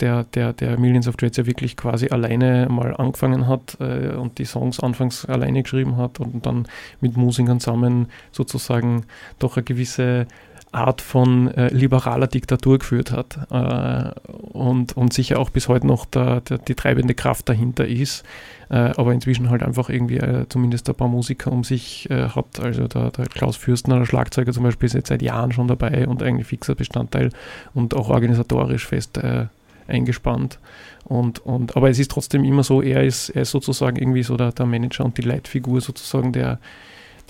der, der, der Millions of Dreads ja wirklich quasi alleine mal angefangen hat äh, und die Songs anfangs alleine geschrieben hat und dann mit Musikern zusammen sozusagen doch eine gewisse Art von äh, liberaler Diktatur geführt hat äh, und, und sicher auch bis heute noch der, der, die treibende Kraft dahinter ist, äh, aber inzwischen halt einfach irgendwie äh, zumindest ein paar Musiker um sich äh, hat. Also der, der Klaus Fürstner, der Schlagzeuger zum Beispiel, ist jetzt seit Jahren schon dabei und eigentlich fixer Bestandteil und auch organisatorisch fest äh, eingespannt. Und, und, aber es ist trotzdem immer so, er ist, er ist sozusagen irgendwie so der, der Manager und die Leitfigur sozusagen, der,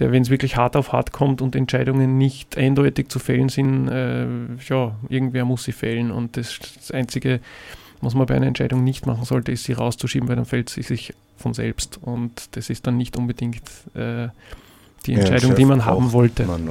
der, wenn es wirklich hart auf hart kommt und Entscheidungen nicht eindeutig zu fällen sind, äh, ja, irgendwer muss sie fällen. Und das, das Einzige, was man bei einer Entscheidung nicht machen sollte, ist sie rauszuschieben, weil dann fällt sie sich von selbst. Und das ist dann nicht unbedingt äh, die Entscheidung, ja, die man haben wollte. Man,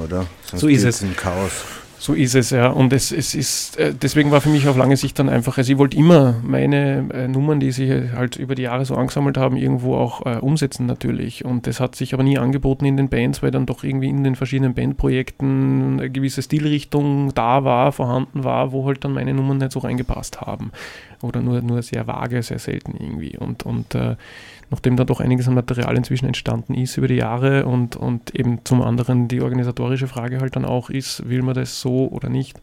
so ist es. Chaos. So ist es, ja. Und es, es ist, äh, deswegen war für mich auf lange Sicht dann einfach, also ich wollte immer meine äh, Nummern, die sich halt über die Jahre so angesammelt haben, irgendwo auch äh, umsetzen natürlich. Und das hat sich aber nie angeboten in den Bands, weil dann doch irgendwie in den verschiedenen Bandprojekten eine gewisse Stilrichtung da war, vorhanden war, wo halt dann meine Nummern nicht so reingepasst haben. Oder nur, nur sehr vage, sehr selten irgendwie. Und, und äh, nachdem da doch einiges an Material inzwischen entstanden ist über die Jahre und, und eben zum anderen die organisatorische Frage halt dann auch ist, will man das so oder nicht,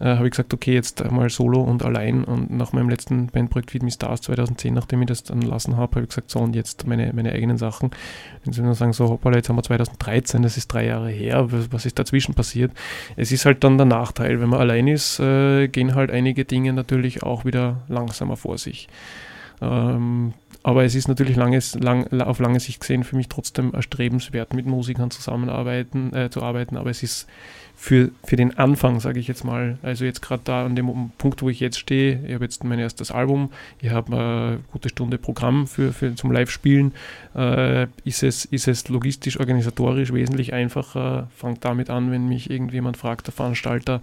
äh, habe ich gesagt, okay, jetzt mal solo und allein. Und nach meinem letzten Bandprojekt Feed Me Stars 2010, nachdem ich das dann lassen habe, habe ich gesagt, so und jetzt meine, meine eigenen Sachen. Wenn Sie nur sagen, so hoppala, jetzt haben wir 2013, das ist drei Jahre her, was, was ist dazwischen passiert? Es ist halt dann der Nachteil, wenn man allein ist, äh, gehen halt einige Dinge natürlich auch wieder langsamer vor sich. Ähm, aber es ist natürlich langes, lang, auf lange Sicht gesehen für mich trotzdem erstrebenswert, mit Musikern zusammenarbeiten, äh, zu arbeiten. Aber es ist für, für den Anfang, sage ich jetzt mal, also jetzt gerade da an dem Punkt, wo ich jetzt stehe, ich habe jetzt mein erstes Album, ich habe eine gute Stunde Programm für, für zum Live-Spielen, äh, ist, es, ist es logistisch, organisatorisch wesentlich einfacher, fangt damit an, wenn mich irgendjemand fragt, der Veranstalter,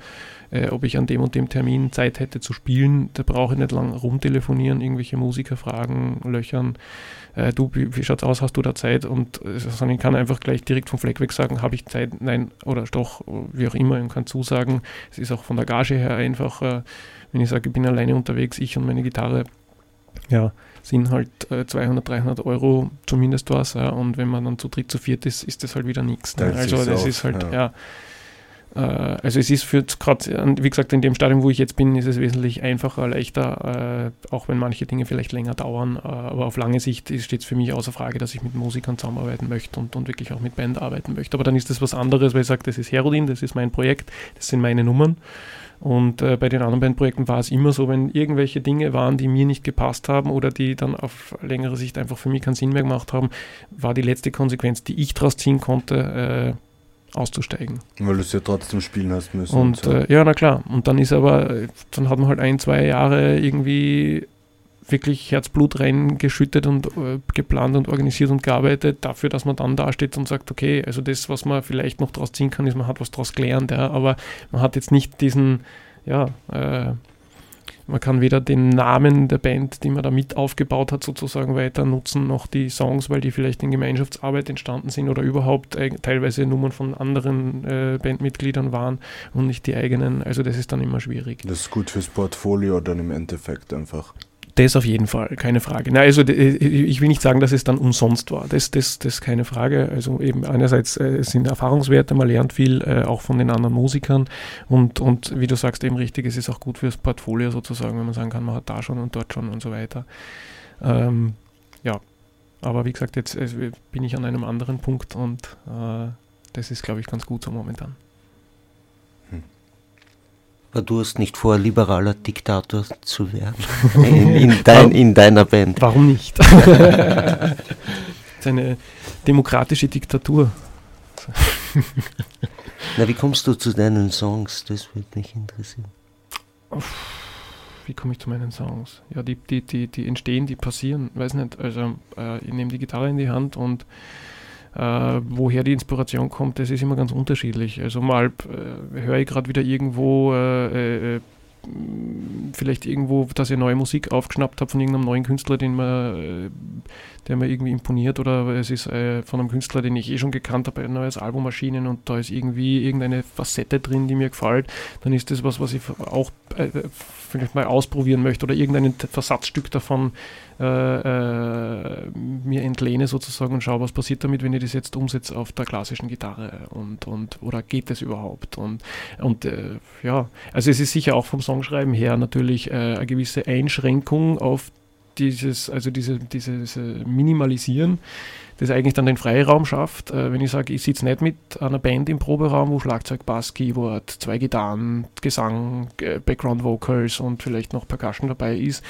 äh, ob ich an dem und dem Termin Zeit hätte zu spielen, da brauche ich nicht lang rumtelefonieren, irgendwelche Musiker fragen, löchern, äh, du, wie, wie es aus, hast du da Zeit? Und äh, sondern ich kann einfach gleich direkt vom Fleck weg sagen, habe ich Zeit? Nein, oder doch, wie auch immer, ich kann zusagen. Es ist auch von der Gage her einfacher, wenn ich sage, ich bin alleine unterwegs, ich und meine Gitarre, ja, sind halt äh, 200, 300 Euro zumindest was. Ja, und wenn man dann zu dritt, zu viert ist, ist das halt wieder nichts. Ne? Also das ist halt, ja, ja äh, also es ist für gerade, wie gesagt, in dem Stadium, wo ich jetzt bin, ist es wesentlich einfacher, leichter, äh, auch wenn manche Dinge vielleicht länger dauern. Äh, aber auf lange Sicht steht es für mich außer Frage, dass ich mit Musikern zusammenarbeiten möchte und, und wirklich auch mit Band arbeiten möchte. Aber dann ist das was anderes, weil ich sage, das ist Herodin, das ist mein Projekt, das sind meine Nummern. Und äh, bei den anderen Bandprojekten war es immer so, wenn irgendwelche Dinge waren, die mir nicht gepasst haben oder die dann auf längere Sicht einfach für mich keinen Sinn mehr gemacht haben, war die letzte Konsequenz, die ich daraus ziehen konnte, äh, auszusteigen. Weil du es ja trotzdem spielen hast müssen. Und, und so. äh, ja, na klar. Und dann ist aber, dann hat man halt ein, zwei Jahre irgendwie wirklich Herzblut reingeschüttet und äh, geplant und organisiert und gearbeitet, dafür, dass man dann dasteht und sagt, okay, also das, was man vielleicht noch daraus ziehen kann, ist, man hat was daraus gelernt, ja, aber man hat jetzt nicht diesen, ja, äh, man kann weder den Namen der Band, die man da mit aufgebaut hat, sozusagen weiter nutzen, noch die Songs, weil die vielleicht in Gemeinschaftsarbeit entstanden sind oder überhaupt äh, teilweise Nummern von anderen äh, Bandmitgliedern waren und nicht die eigenen. Also das ist dann immer schwierig. Das ist gut fürs Portfolio dann im Endeffekt einfach. Das auf jeden Fall, keine Frage. Na, also ich will nicht sagen, dass es dann umsonst war. Das, das, das ist keine Frage. Also eben einerseits äh, sind Erfahrungswerte, man lernt viel äh, auch von den anderen Musikern und, und wie du sagst, eben richtig, es ist auch gut fürs Portfolio sozusagen, wenn man sagen kann, man hat da schon und dort schon und so weiter. Ähm, ja, aber wie gesagt, jetzt also bin ich an einem anderen Punkt und äh, das ist, glaube ich, ganz gut so momentan. Aber du hast nicht vor, liberaler Diktator zu werden in, in, dein, in deiner Band. Warum nicht? das ist eine demokratische Diktatur. Na, wie kommst du zu deinen Songs? Das würde mich interessieren. Wie komme ich zu meinen Songs? Ja, die, die, die, die entstehen, die passieren. Weiß nicht. Also, äh, ich nehme die Gitarre in die Hand und woher die Inspiration kommt, das ist immer ganz unterschiedlich. Also mal äh, höre ich gerade wieder irgendwo äh, äh, vielleicht irgendwo, dass ihr neue Musik aufgeschnappt habt von irgendeinem neuen Künstler, den man, äh, der mir irgendwie imponiert, oder es ist äh, von einem Künstler, den ich eh schon gekannt habe, ein neues Album erschienen und da ist irgendwie irgendeine Facette drin, die mir gefällt, dann ist das was, was ich auch äh, vielleicht mal ausprobieren möchte oder irgendein Versatzstück davon äh, äh, mir entlehne sozusagen und schaue, was passiert damit, wenn ich das jetzt umsetze auf der klassischen Gitarre und, und oder geht das überhaupt? Und, und äh, ja, also es ist sicher auch vom Songschreiben her natürlich äh, eine gewisse Einschränkung auf dieses, also diese, dieses Minimalisieren das eigentlich dann den Freiraum schafft. Äh, wenn ich sage, ich sitze nicht mit einer Band im Proberaum, wo Schlagzeug, Bass, Keyboard, zwei Gitarren, Gesang, äh, Background Vocals und vielleicht noch Percussion dabei ist,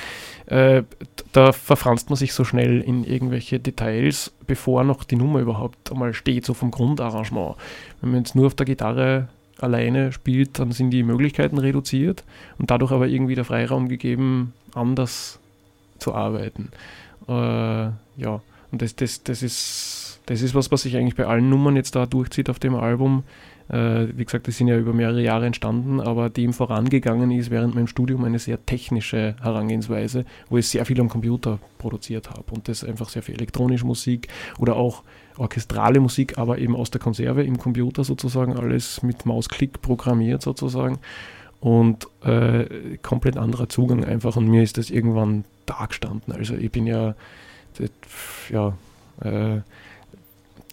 äh, da verfranst man sich so schnell in irgendwelche Details, bevor noch die Nummer überhaupt einmal steht, so vom Grundarrangement. Wenn man jetzt nur auf der Gitarre alleine spielt, dann sind die Möglichkeiten reduziert und dadurch aber irgendwie der Freiraum gegeben, anders zu arbeiten. Äh, ja, und das, das, das, ist, das ist was, was sich eigentlich bei allen Nummern jetzt da durchzieht auf dem Album. Äh, wie gesagt, die sind ja über mehrere Jahre entstanden, aber dem vorangegangen ist während meinem Studium eine sehr technische Herangehensweise, wo ich sehr viel am Computer produziert habe und das einfach sehr viel elektronische Musik oder auch orchestrale Musik, aber eben aus der Konserve im Computer sozusagen, alles mit Mausklick programmiert sozusagen und äh, komplett anderer Zugang einfach und mir ist das irgendwann dargestanden. Also ich bin ja ja, äh,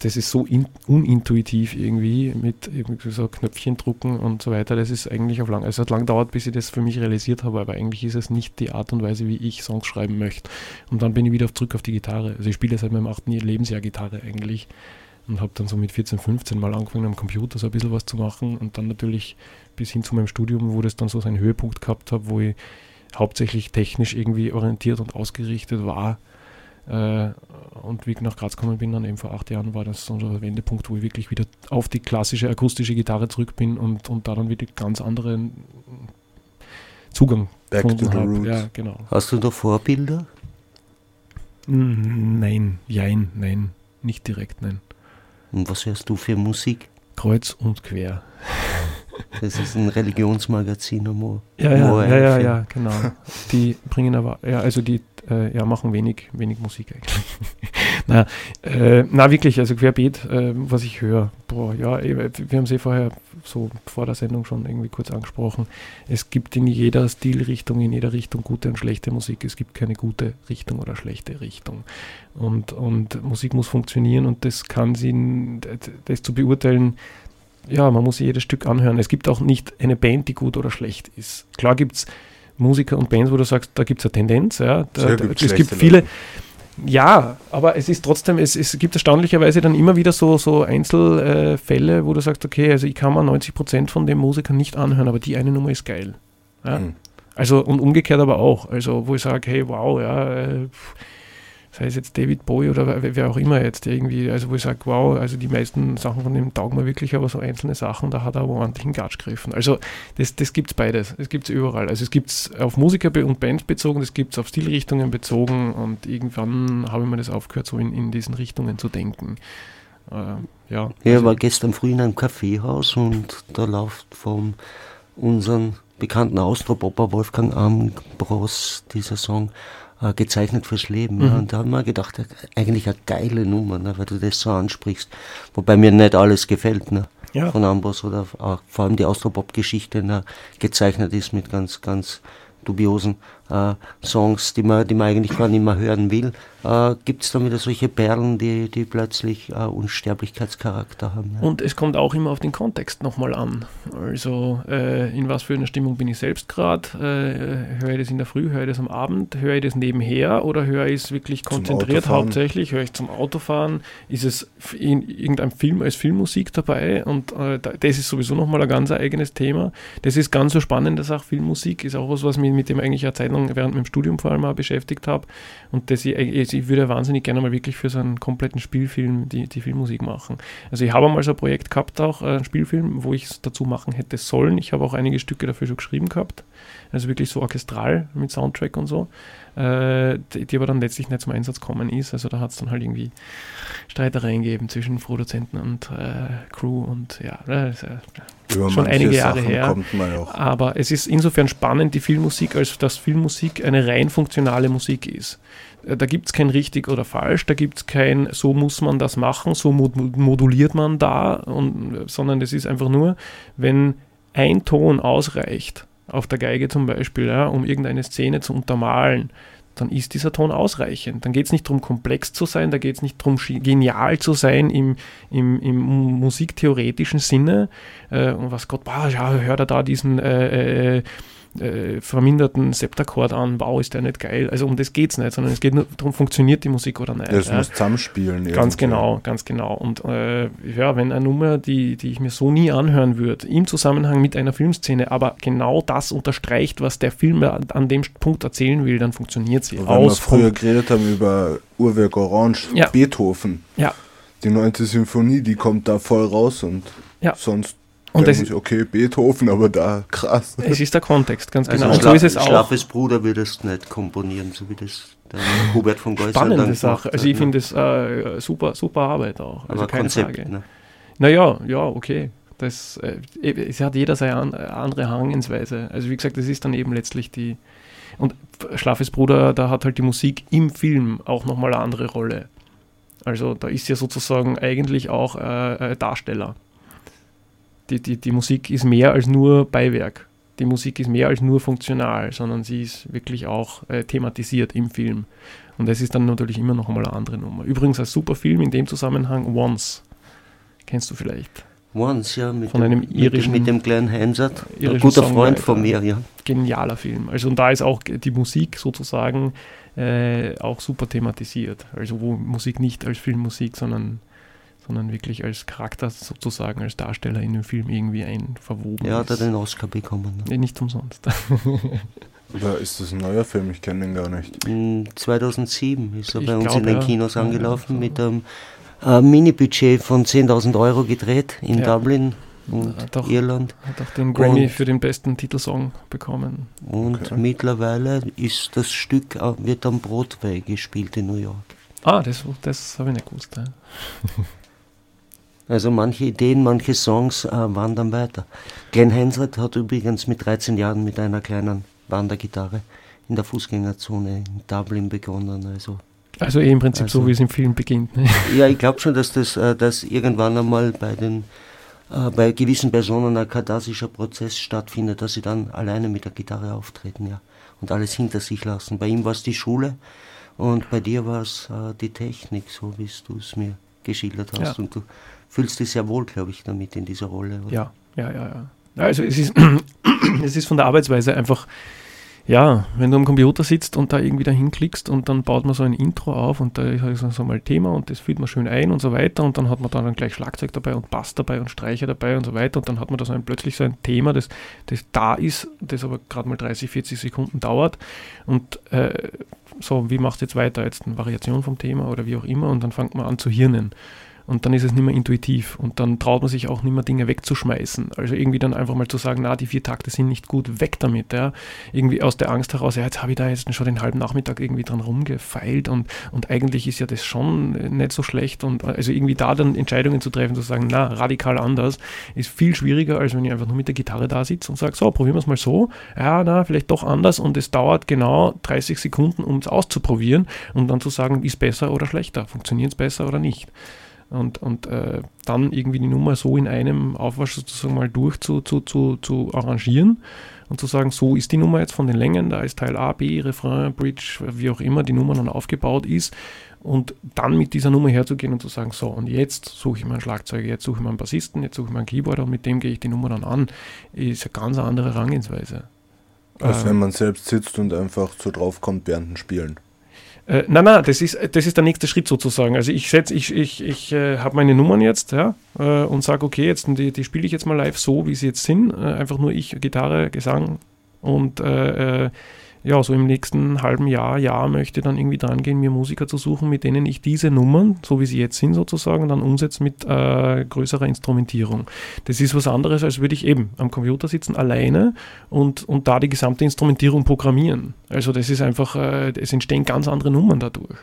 das ist so in, unintuitiv irgendwie mit irgendwie so Knöpfchen drucken und so weiter. Das ist eigentlich auf lang, also es hat lang gedauert, bis ich das für mich realisiert habe, aber eigentlich ist es nicht die Art und Weise, wie ich Songs schreiben möchte. Und dann bin ich wieder zurück auf die Gitarre. Also ich spiele seit meinem achten Lebensjahr Gitarre eigentlich und habe dann so mit 14, 15 mal angefangen am Computer so ein bisschen was zu machen und dann natürlich bis hin zu meinem Studium, wo das dann so seinen Höhepunkt gehabt habe, wo ich hauptsächlich technisch irgendwie orientiert und ausgerichtet war äh, und wie ich nach Graz gekommen bin, dann eben vor acht Jahren, war das so ein Wendepunkt, wo ich wirklich wieder auf die klassische akustische Gitarre zurück bin und, und da dann wieder ganz anderen Zugang Back gefunden habe. Ja, genau. Hast du da Vorbilder? Nein, jein, nein, nicht direkt, nein. Und was hörst du für Musik? Kreuz und quer. Das ist ein Religionsmagazin, Amor. Ja, ja, ja, ja, ja, genau. Die bringen aber, ja, also die äh, ja, machen wenig, wenig Musik eigentlich. na, äh, na, wirklich, also querbeet, äh, was ich höre. Boah, ja, wir haben sie vorher so vor der Sendung schon irgendwie kurz angesprochen. Es gibt in jeder Stilrichtung, in jeder Richtung gute und schlechte Musik. Es gibt keine gute Richtung oder schlechte Richtung. Und, und Musik muss funktionieren und das kann sie, das zu beurteilen, ja, man muss jedes Stück anhören. Es gibt auch nicht eine Band, die gut oder schlecht ist. Klar gibt es Musiker und Bands, wo du sagst, da gibt es eine Tendenz. Ja, da, da, es gibt viele. Leute. Ja, aber es ist trotzdem, es, es gibt erstaunlicherweise dann immer wieder so, so Einzelfälle, wo du sagst, okay, also ich kann mal 90% von dem Musiker nicht anhören, aber die eine Nummer ist geil. Ja? Mhm. Also und umgekehrt aber auch. Also wo ich sage, hey, wow, ja, äh, sei es jetzt David Bowie oder wer auch immer jetzt irgendwie, also wo ich sage, wow, also die meisten Sachen von dem taugen mir wirklich, aber so einzelne Sachen, da hat er aber ordentlichen Gatsch gegriffen. Also das, das gibt es beides, das gibt es überall. Also es gibt es auf Musiker und Bands bezogen, das gibt es auf Stilrichtungen bezogen und irgendwann habe ich mir das aufgehört, so in, in diesen Richtungen zu denken. Äh, ja, ich also war gestern früh in einem Kaffeehaus und da läuft von unserem bekannten Austropopper Wolfgang Ambros dieser Song äh, gezeichnet fürs Leben. Mhm. Ja. Und da haben wir gedacht, eigentlich eine geile Nummer, ne, weil du das so ansprichst. Wobei mir nicht alles gefällt. Ne? Ja. Von Amboss oder auch, vor allem die Austropop-Geschichte ne, gezeichnet ist mit ganz, ganz dubiosen äh, Songs, die man, die man eigentlich gar nicht mehr hören will, äh, gibt es dann wieder solche Perlen, die, die plötzlich äh, Unsterblichkeitscharakter haben. Ja. Und es kommt auch immer auf den Kontext nochmal an. Also äh, in was für einer Stimmung bin ich selbst gerade? Äh, höre ich das in der Früh, höre ich das am Abend, höre ich das nebenher oder höre ich es wirklich konzentriert hauptsächlich? Höre ich zum Autofahren? Ist es in irgendeinem Film als Filmmusik dabei? Und äh, das ist sowieso nochmal ein ganz eigenes Thema. Das ist ganz so spannend, dass auch Filmmusik ist auch was, was mich mit dem eigentlich eine Zeit lang während meinem Studium vor allem auch beschäftigt habe. Und das ich, ich würde wahnsinnig gerne mal wirklich für so einen kompletten Spielfilm die, die Filmmusik machen. Also ich habe mal so ein Projekt gehabt, auch einen Spielfilm, wo ich es dazu machen hätte sollen. Ich habe auch einige Stücke dafür schon geschrieben gehabt. Also wirklich so orchestral mit Soundtrack und so. äh, die, die, aber dann letztlich nicht zum Einsatz kommen ist. Also da hat es dann halt irgendwie Streitereien gegeben zwischen Produzenten und äh, Crew und ja, das ja schon einige Jahre Sachen her. Aber es ist insofern spannend, die Filmmusik, als dass Filmmusik eine rein funktionale Musik ist. Äh, da gibt es kein richtig oder falsch, da gibt es kein, so muss man das machen, so moduliert man da, und, sondern es ist einfach nur, wenn ein Ton ausreicht, auf der Geige zum Beispiel, ja, um irgendeine Szene zu untermalen, dann ist dieser Ton ausreichend. Dann geht es nicht darum, komplex zu sein, da geht es nicht darum, genial zu sein im, im, im musiktheoretischen Sinne. Äh, und was Gott, boah, ja, hört er da diesen äh, äh, äh, verminderten Septakkord an, wow, ist der nicht geil. Also um das geht es nicht, sondern es geht nur darum, funktioniert die Musik oder nicht. Es ja. muss zusammenspielen. Ganz irgendwie. genau, ganz genau. Und äh, ja, wenn eine Nummer, die, die ich mir so nie anhören würde, im Zusammenhang mit einer Filmszene, aber genau das unterstreicht, was der Film an dem Punkt erzählen will, dann funktioniert sie. Weil wir früher geredet haben über Uhrwerk Orange, ja. Beethoven. Ja. Die neunte Symphonie, die kommt da voll raus und ja. sonst und das ist okay, Beethoven, aber da krass. Es ist der Kontext, ganz also genau. Und so ist es auch. Schlafes Bruder würdest du nicht komponieren, so wie das der Hubert von Geusser Spannende Sache. Also ich ne? finde es äh, super, super Arbeit auch. Also aber keine Konzept, Frage. Ne? Naja, ja, okay. Das, äh, es hat jeder seine andere Herangehensweise. Also wie gesagt, das ist dann eben letztlich die. Und Schlafes Bruder, da hat halt die Musik im Film auch nochmal eine andere Rolle. Also da ist ja sozusagen eigentlich auch äh, Darsteller die, die, die Musik ist mehr als nur Beiwerk. Die Musik ist mehr als nur funktional, sondern sie ist wirklich auch äh, thematisiert im Film. Und das ist dann natürlich immer noch einmal eine andere Nummer. Übrigens ein super Film in dem Zusammenhang, Once. Kennst du vielleicht? Once, ja, mit, von einem irischen, mit dem kleinen Hansard. Ein guter Freund von mir, ja. Genialer Film. Also und da ist auch die Musik sozusagen äh, auch super thematisiert. Also wo Musik nicht als Filmmusik, sondern sondern wirklich als Charakter sozusagen, als Darsteller in den Film irgendwie ein verwoben Ja, hat er den Oscar bekommen. Ne? Nicht umsonst. Oder ist das ein neuer Film? Ich kenne den gar nicht. 2007 ist er ich bei uns glaub, in den ja. Kinos angelaufen ja, mit einem äh, Mini-Budget von 10.000 Euro gedreht in ja. Dublin und hat auch, Irland. Hat auch den Grammy und, für den besten Titelsong bekommen. Und okay. mittlerweile ist das Stück, äh, wird am Broadway gespielt in New York. Ah, das, das habe ich nicht gewusst. Ja. Also manche Ideen, manche Songs äh, wandern weiter. Glenn Hansard hat übrigens mit 13 Jahren mit einer kleinen Wandergitarre in der Fußgängerzone in Dublin begonnen. Also, also eh im Prinzip also, so, wie es im Film beginnt. Ne? Ja, ich glaube schon, dass das äh, dass irgendwann einmal bei den äh, bei gewissen Personen ein katharsischer Prozess stattfindet, dass sie dann alleine mit der Gitarre auftreten, ja, und alles hinter sich lassen. Bei ihm war es die Schule und bei dir war es äh, die Technik, so wie du es mir geschildert hast. Ja. Und du fühlst dich sehr wohl, glaube ich, damit in dieser Rolle. Oder? Ja, ja, ja, ja. Also es ist, es ist von der Arbeitsweise einfach, ja, wenn du am Computer sitzt und da irgendwie dahin klickst und dann baut man so ein Intro auf und da ist so mal Thema und das fühlt man schön ein und so weiter und dann hat man dann gleich Schlagzeug dabei und Bass dabei und Streicher dabei und so weiter und dann hat man da so ein, plötzlich so ein Thema, das, das da ist, das aber gerade mal 30, 40 Sekunden dauert und äh, so, wie machst du jetzt weiter? Jetzt eine Variation vom Thema oder wie auch immer und dann fängt man an zu hirnen und dann ist es nicht mehr intuitiv und dann traut man sich auch nicht mehr Dinge wegzuschmeißen. Also irgendwie dann einfach mal zu sagen, na, die vier Takte sind nicht gut, weg damit. Ja. Irgendwie aus der Angst heraus, ja, jetzt habe ich da jetzt schon den halben Nachmittag irgendwie dran rumgefeilt und, und eigentlich ist ja das schon nicht so schlecht und also irgendwie da dann Entscheidungen zu treffen, zu sagen, na, radikal anders, ist viel schwieriger, als wenn ich einfach nur mit der Gitarre da sitze und sage, so, probieren wir es mal so, ja, na, vielleicht doch anders und es dauert genau 30 Sekunden, um es auszuprobieren und dann zu sagen, ist besser oder schlechter, funktioniert es besser oder nicht und, und äh, dann irgendwie die Nummer so in einem Aufwasch sozusagen mal durch zu, zu, zu, zu arrangieren und zu sagen, so ist die Nummer jetzt von den Längen, da ist Teil A, B, Refrain, Bridge, wie auch immer die Nummer dann aufgebaut ist und dann mit dieser Nummer herzugehen und zu sagen, so und jetzt suche ich mir einen Schlagzeuger, jetzt suche ich mir einen Bassisten, jetzt suche ich mir einen Keyboarder und mit dem gehe ich die Nummer dann an, ist eine ganz andere Herangehensweise. Als ähm, wenn man selbst sitzt und einfach so draufkommt während dem Spielen. Äh, nein, nein, das ist, das ist der nächste Schritt sozusagen. Also ich setze, ich, ich, ich äh, habe meine Nummern jetzt, ja, äh, und sage, okay, jetzt die, die spiele ich jetzt mal live so, wie sie jetzt sind. Äh, einfach nur ich, Gitarre, Gesang und äh, äh, ja, so im nächsten halben Jahr, Jahr möchte dann irgendwie dran gehen, mir Musiker zu suchen, mit denen ich diese Nummern, so wie sie jetzt sind sozusagen, dann umsetze mit äh, größerer Instrumentierung. Das ist was anderes, als würde ich eben am Computer sitzen, alleine und, und da die gesamte Instrumentierung programmieren. Also das ist einfach, äh, es entstehen ganz andere Nummern dadurch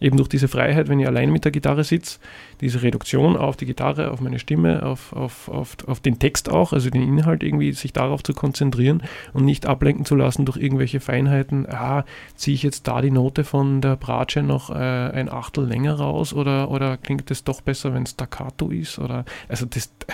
eben durch diese Freiheit, wenn ich allein mit der Gitarre sitze, diese Reduktion auf die Gitarre, auf meine Stimme, auf, auf, auf, auf den Text auch, also den Inhalt irgendwie, sich darauf zu konzentrieren und nicht ablenken zu lassen durch irgendwelche Feinheiten, ah, ziehe ich jetzt da die Note von der Bratsche noch äh, ein Achtel länger raus oder, oder klingt es doch besser, wenn es Staccato ist oder, also das, äh,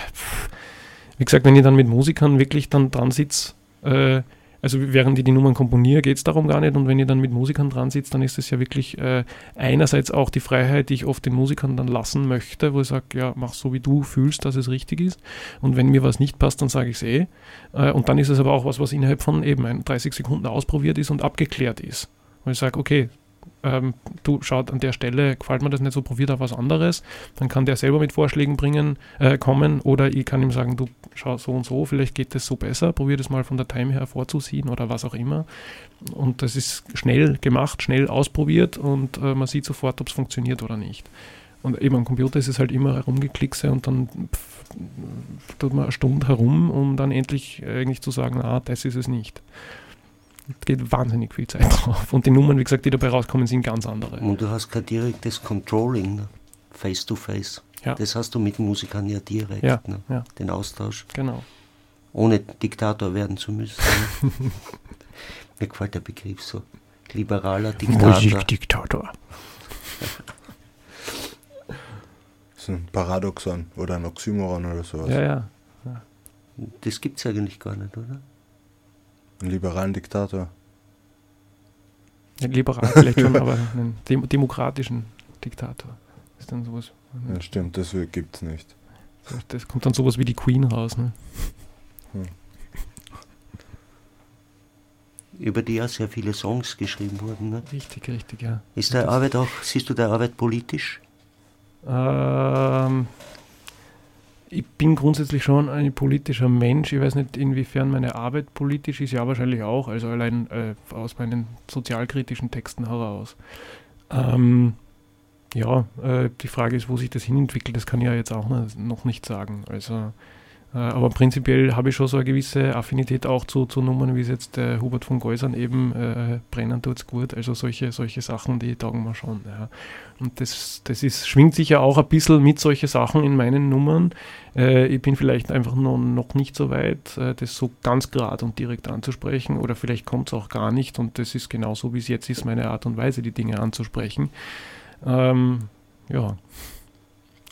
wie gesagt, wenn ich dann mit Musikern wirklich dann dran sitze, äh, also während ich die Nummern komponiere, geht es darum gar nicht. Und wenn ihr dann mit Musikern dran sitzt, dann ist es ja wirklich äh, einerseits auch die Freiheit, die ich oft den Musikern dann lassen möchte, wo ich sage, ja, mach so, wie du fühlst, dass es richtig ist. Und wenn mir was nicht passt, dann sage ich es eh. Äh, und dann ist es aber auch was, was innerhalb von eben 30 Sekunden ausprobiert ist und abgeklärt ist. Wo ich sage, okay, ähm, du schaut an der Stelle, gefällt mir das nicht so, probiert auf was anderes. Dann kann der selber mit Vorschlägen bringen, äh, kommen oder ich kann ihm sagen, du schau so und so, vielleicht geht das so besser, probier das mal von der Time her vorzuziehen oder was auch immer. Und das ist schnell gemacht, schnell ausprobiert und äh, man sieht sofort, ob es funktioniert oder nicht. Und eben am Computer ist es halt immer herumgeklickse und dann pff, tut man eine Stunde herum, um dann endlich eigentlich zu sagen, ah, das ist es nicht. Es geht wahnsinnig viel Zeit drauf. Und die Nummern, wie gesagt, die dabei rauskommen, sind ganz andere. Und du hast kein direktes Controlling, ne? face to face. Ja. Das hast du mit Musikern ja direkt, ja, ne? ja. den Austausch. Genau. Ohne Diktator werden zu müssen. Ne? Mir gefällt der Begriff so. Liberaler Diktator. Musikdiktator. das ist ein Paradoxon oder ein Oxymoron oder sowas. Ja, ja. ja. Das gibt es eigentlich gar nicht, oder? Einen liberalen Diktator. Ja, liberal vielleicht schon, aber einen dem demokratischen Diktator. Ist dann sowas. Ja, stimmt, das gibt es nicht. Das kommt dann sowas wie die Queen raus. Ne? Hm. Über die ja sehr viele Songs geschrieben wurden. Ne? Richtig, richtig, ja. Ist deine Arbeit auch, siehst du deine Arbeit politisch? Ähm, ich bin grundsätzlich schon ein politischer Mensch. Ich weiß nicht, inwiefern meine Arbeit politisch ist. Ja, wahrscheinlich auch. Also allein äh, aus meinen sozialkritischen Texten heraus. Ähm, ja, äh, die Frage ist, wo sich das hinentwickelt. Das kann ich ja jetzt auch noch nicht sagen. Also aber prinzipiell habe ich schon so eine gewisse Affinität auch zu, zu Nummern, wie es jetzt der Hubert von Geusern eben äh, brennen tut's gut. Also solche, solche Sachen, die taugen wir schon. Ja. Und das, das ist, schwingt sich ja auch ein bisschen mit solchen Sachen in meinen Nummern. Äh, ich bin vielleicht einfach noch, noch nicht so weit, äh, das so ganz gerade und direkt anzusprechen. Oder vielleicht kommt es auch gar nicht. Und das ist genauso, wie es jetzt ist, meine Art und Weise, die Dinge anzusprechen. Ähm, ja.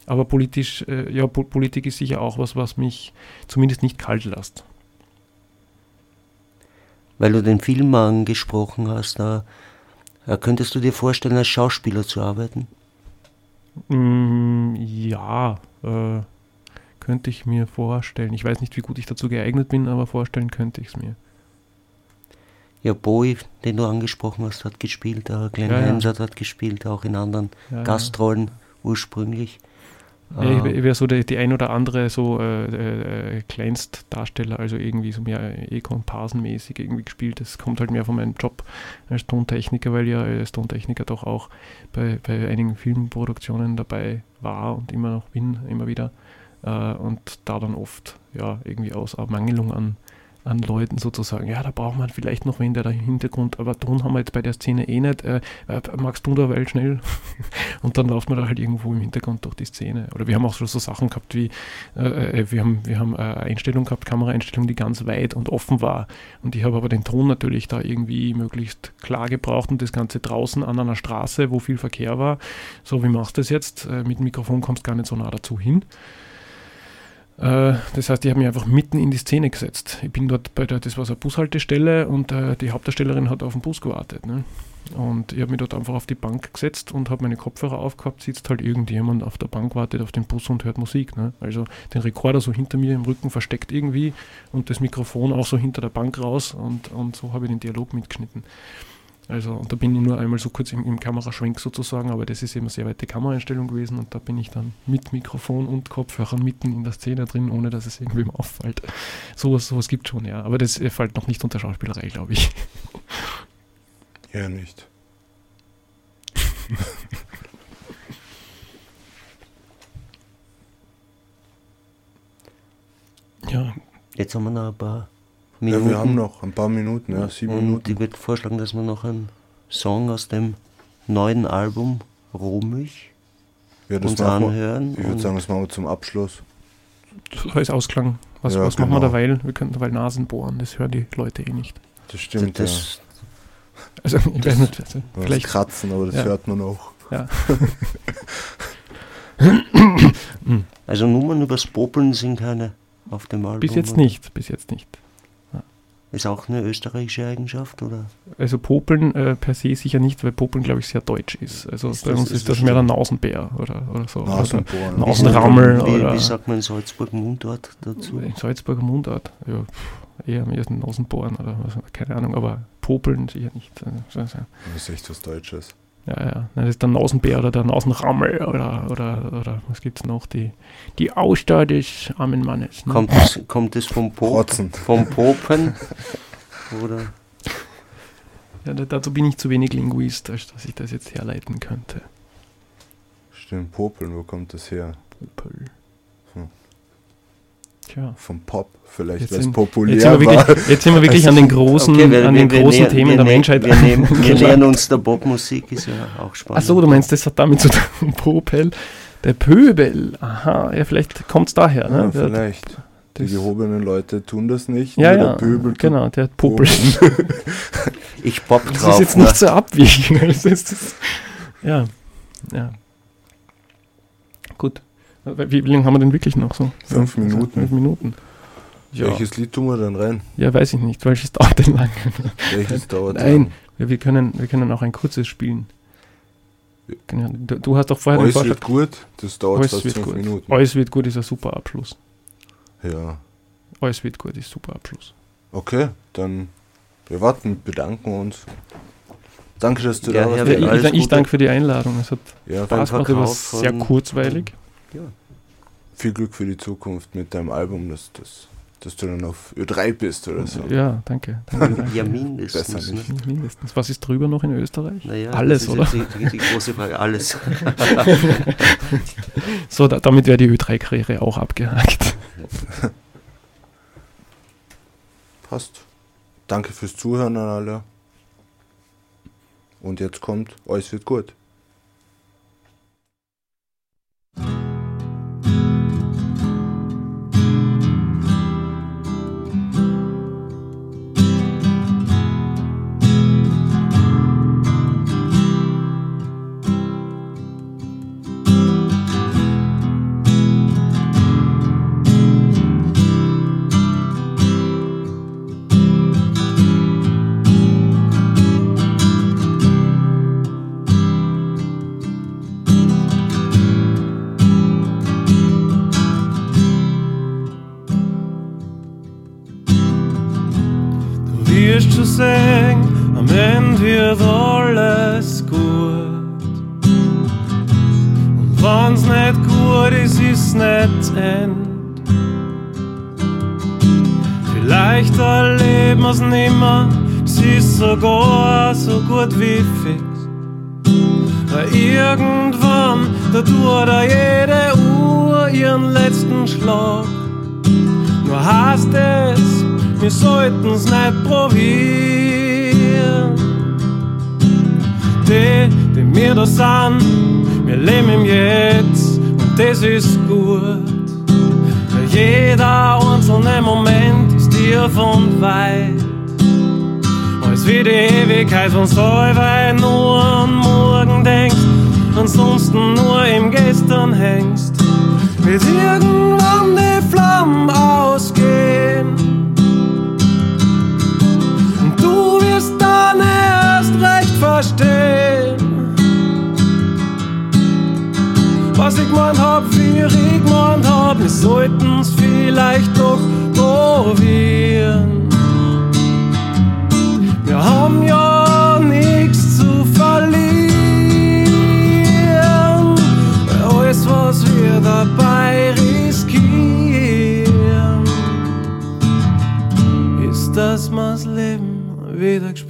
Aber politisch, äh, ja, po Politik ist sicher auch was, was mich zumindest nicht kalt lässt. Weil du den Film angesprochen hast, da äh, könntest du dir vorstellen, als Schauspieler zu arbeiten? Mm, ja, äh, könnte ich mir vorstellen. Ich weiß nicht, wie gut ich dazu geeignet bin, aber vorstellen könnte ich es mir. Ja, Bowie, den du angesprochen hast, hat gespielt, äh, Glenn ja, ja. hat gespielt, auch in anderen ja, Gastrollen ursprünglich. Ja, ich wäre wär so die, die, ein oder andere so äh, äh, Kleinstdarsteller, also irgendwie so mehr E-Komparsenmäßig irgendwie gespielt. Das kommt halt mehr von meinem Job als Tontechniker, weil ja als Tontechniker doch auch bei, bei einigen Filmproduktionen dabei war und immer noch bin, immer wieder. Äh, und da dann oft ja irgendwie aus Ermangelung an an Leuten sozusagen, ja, da braucht man vielleicht noch wen, der da im Hintergrund, aber Ton haben wir jetzt bei der Szene eh nicht, äh, äh magst du da weil schnell? und dann läuft man da halt irgendwo im Hintergrund durch die Szene. Oder wir haben auch schon so Sachen gehabt wie, äh, äh wir haben, wir haben eine Einstellung gehabt, Kameraeinstellung, die ganz weit und offen war. Und ich habe aber den Ton natürlich da irgendwie möglichst klar gebraucht und das Ganze draußen an einer Straße, wo viel Verkehr war. So, wie machst du das jetzt? Äh, mit Mikrofon kommst du gar nicht so nah dazu hin. Äh, das heißt, ich habe mich einfach mitten in die Szene gesetzt. Ich bin dort bei der, das war so eine Bushaltestelle und äh, die Hauptdarstellerin hat auf den Bus gewartet. Ne? Und ich habe mich dort einfach auf die Bank gesetzt und habe meine Kopfhörer aufgehabt, sitzt halt irgendjemand auf der Bank, wartet auf den Bus und hört Musik. Ne? Also den Rekorder so hinter mir im Rücken versteckt irgendwie und das Mikrofon auch so hinter der Bank raus und, und so habe ich den Dialog mitgeschnitten. Also, und da bin ich nur einmal so kurz im, im, Kameraschwenk sozusagen, aber das ist eben eine sehr weite Kameraeinstellung gewesen und da bin ich dann mit Mikrofon und Kopfhörern mitten in der Szene drin, ohne dass es irgendwem auffällt. Sowas, sowas gibt schon, ja. Aber das fällt noch nicht unter Schauspielerei, glaube ich. Ja, nicht. Ja, Jetzt haben wir noch ein paar Ja, Minuten. wir haben noch ein paar Minuten, ja, sieben und Minuten. ich würde vorschlagen, dass wir noch einen Song aus dem neuen Album Rohmilch Ja, das uns anhören. Ich würde sagen, das machen wir zum Abschluss. so als Ausklang. Was, Ja, was machen wir genau. derweil? Wir können derweil Nasen bohren, das hören die Leute eh nicht. Das stimmt, das, Also, ich weiß nicht, also, ja. Das vielleicht. Kratzen, aber das Ja. hört man auch. Ja. also Nummern übers Popeln sind keine auf dem Album. Bis jetzt oder? nicht, bis jetzt nicht. Ist auch eine österreichische Eigenschaft, oder? Also Popeln äh, per se sicher nicht, weil Popeln, glaube ich, sehr deutsch ist. Also Ist bei das- uns ist das das mehr der. Nasenbär oder, oder so. Nasenbohren. Oder Nasenrammel wie, oder wie sagt man in Salzburg Mundort dazu? in Salzburger Mundart. Ja, pff, eher mehr ein Nasenbohren oder was, keine Ahnung, aber Popeln sicher nicht. Also. Das ist echt was Deutsches. Ja, ja. Das ist der Nasenbär oder der Nasenrammel oder, oder, oder was gibt es noch? Die, die Ausdauer des armen Mannes. Ne? Kommt es kommt es vom, Pop, Protzen. vom Popen? Oder? Ja, da- dazu bin ich zu wenig Linguist, als dass ich das jetzt herleiten könnte. Stimmt, Popeln, wo kommt das her? Popel. Tja. Vom Pop, vielleicht, Jetzt sind- populär Jetzt sind, wir war. wirklich, jetzt sind wir wirklich an den großen, Okay, wir- an den wir- großen näher- Themen wir der näher- Menschheit. Wir, nehmen, wir nähern uns der Popmusik, ist ja auch spannend. Achso, du meinst, das hat damit zu tun, Popel. Der Pöbel, aha, ja, vielleicht kommt es daher. Ja, Ne? Der- vielleicht. Die das- gehobenen Leute tun das nicht. ja, ja, der Pöbel genau, der Popel. Ich pop Das drauf. ist jetzt ne? nicht so abwegig. Das ist, das, ja, ja. Gut. Wie, wie lange haben wir denn wirklich noch so? Fünf Ja, Minuten. Fünf Minuten. Ja, Welches Lied tun wir dann rein? ja weiß ich nicht, welches dauert denn lang? Welches dauert Nein, lang? Wir, können, wir können auch ein kurzes spielen. Genau, Du, du hast doch vorher den Alles Vorschlag. wird gut, das dauert Alles fast wird fünf gut. Minuten. Alles wird gut ist ein super Abschluss. Ja, Alles wird gut ist super Abschluss. okay, dann wir warten, bedanken uns. Danke, dass du Ja, da warst. Ja, ich, ich, danke für die Einladung. Es hat Ja, Spaß gemacht, aber Verkauf sehr von- kurzweilig. viel Glück für die Zukunft mit deinem Album, dass, dass, dass du dann auf Ö3 bist oder so. Ja, danke. danke, danke. Ja, mindestens. Ne? nicht. Mindestens. Was ist drüber noch in Österreich? Naja, Alles, das ist oder? Die, die große Frage. Alles. So, da, damit wäre die Ö3-Karriere auch abgehakt. Passt. Danke fürs Zuhören an alle. Und jetzt kommt, alles wird gut. Wenn's allweil nur an morgen denkst, ansonsten nur im Gestern hängst. Wird irgendwann die Flammen ausgehen. Und du wirst dann erst recht verstehen. Was ich gemeint hab, wie ich gemeint hab, wir sollten's vielleicht doch probieren. Wir haben ja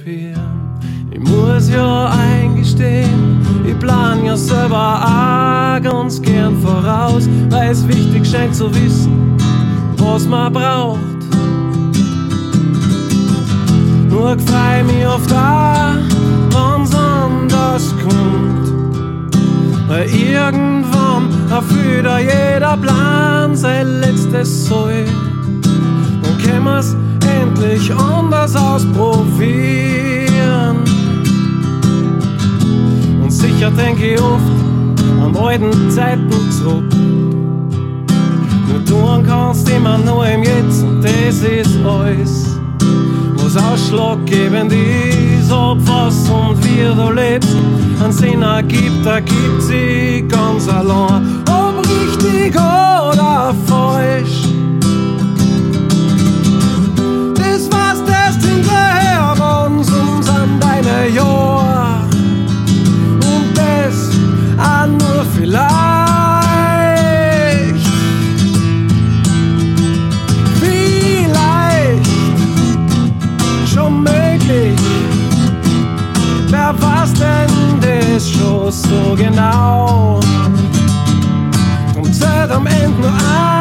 spüren. Ich muss ja eingestehen, ich plan ja selber auch ganz gern voraus, weil es wichtig scheint zu wissen, was man braucht. Nur frei mich oft auch, wenn's anders kommt. Weil irgendwann erfüllt jeder Plan sein letztes Soll. Dann können endlich anders ausprobieren. Und sicher denke ich oft an alten Zeiten zurück. Nur tun kannst immer nur im Jetzt und das ist alles, was ausschlaggebend ist, ob was und wie du lebst. Ein Sinn ergibt, ergibt sie ganz allein, ob richtig oder falsch. Jahr und das auch nur vielleicht. Vielleicht schon möglich, wer weiß denn das schon so genau? Und seit halt am Ende nur ein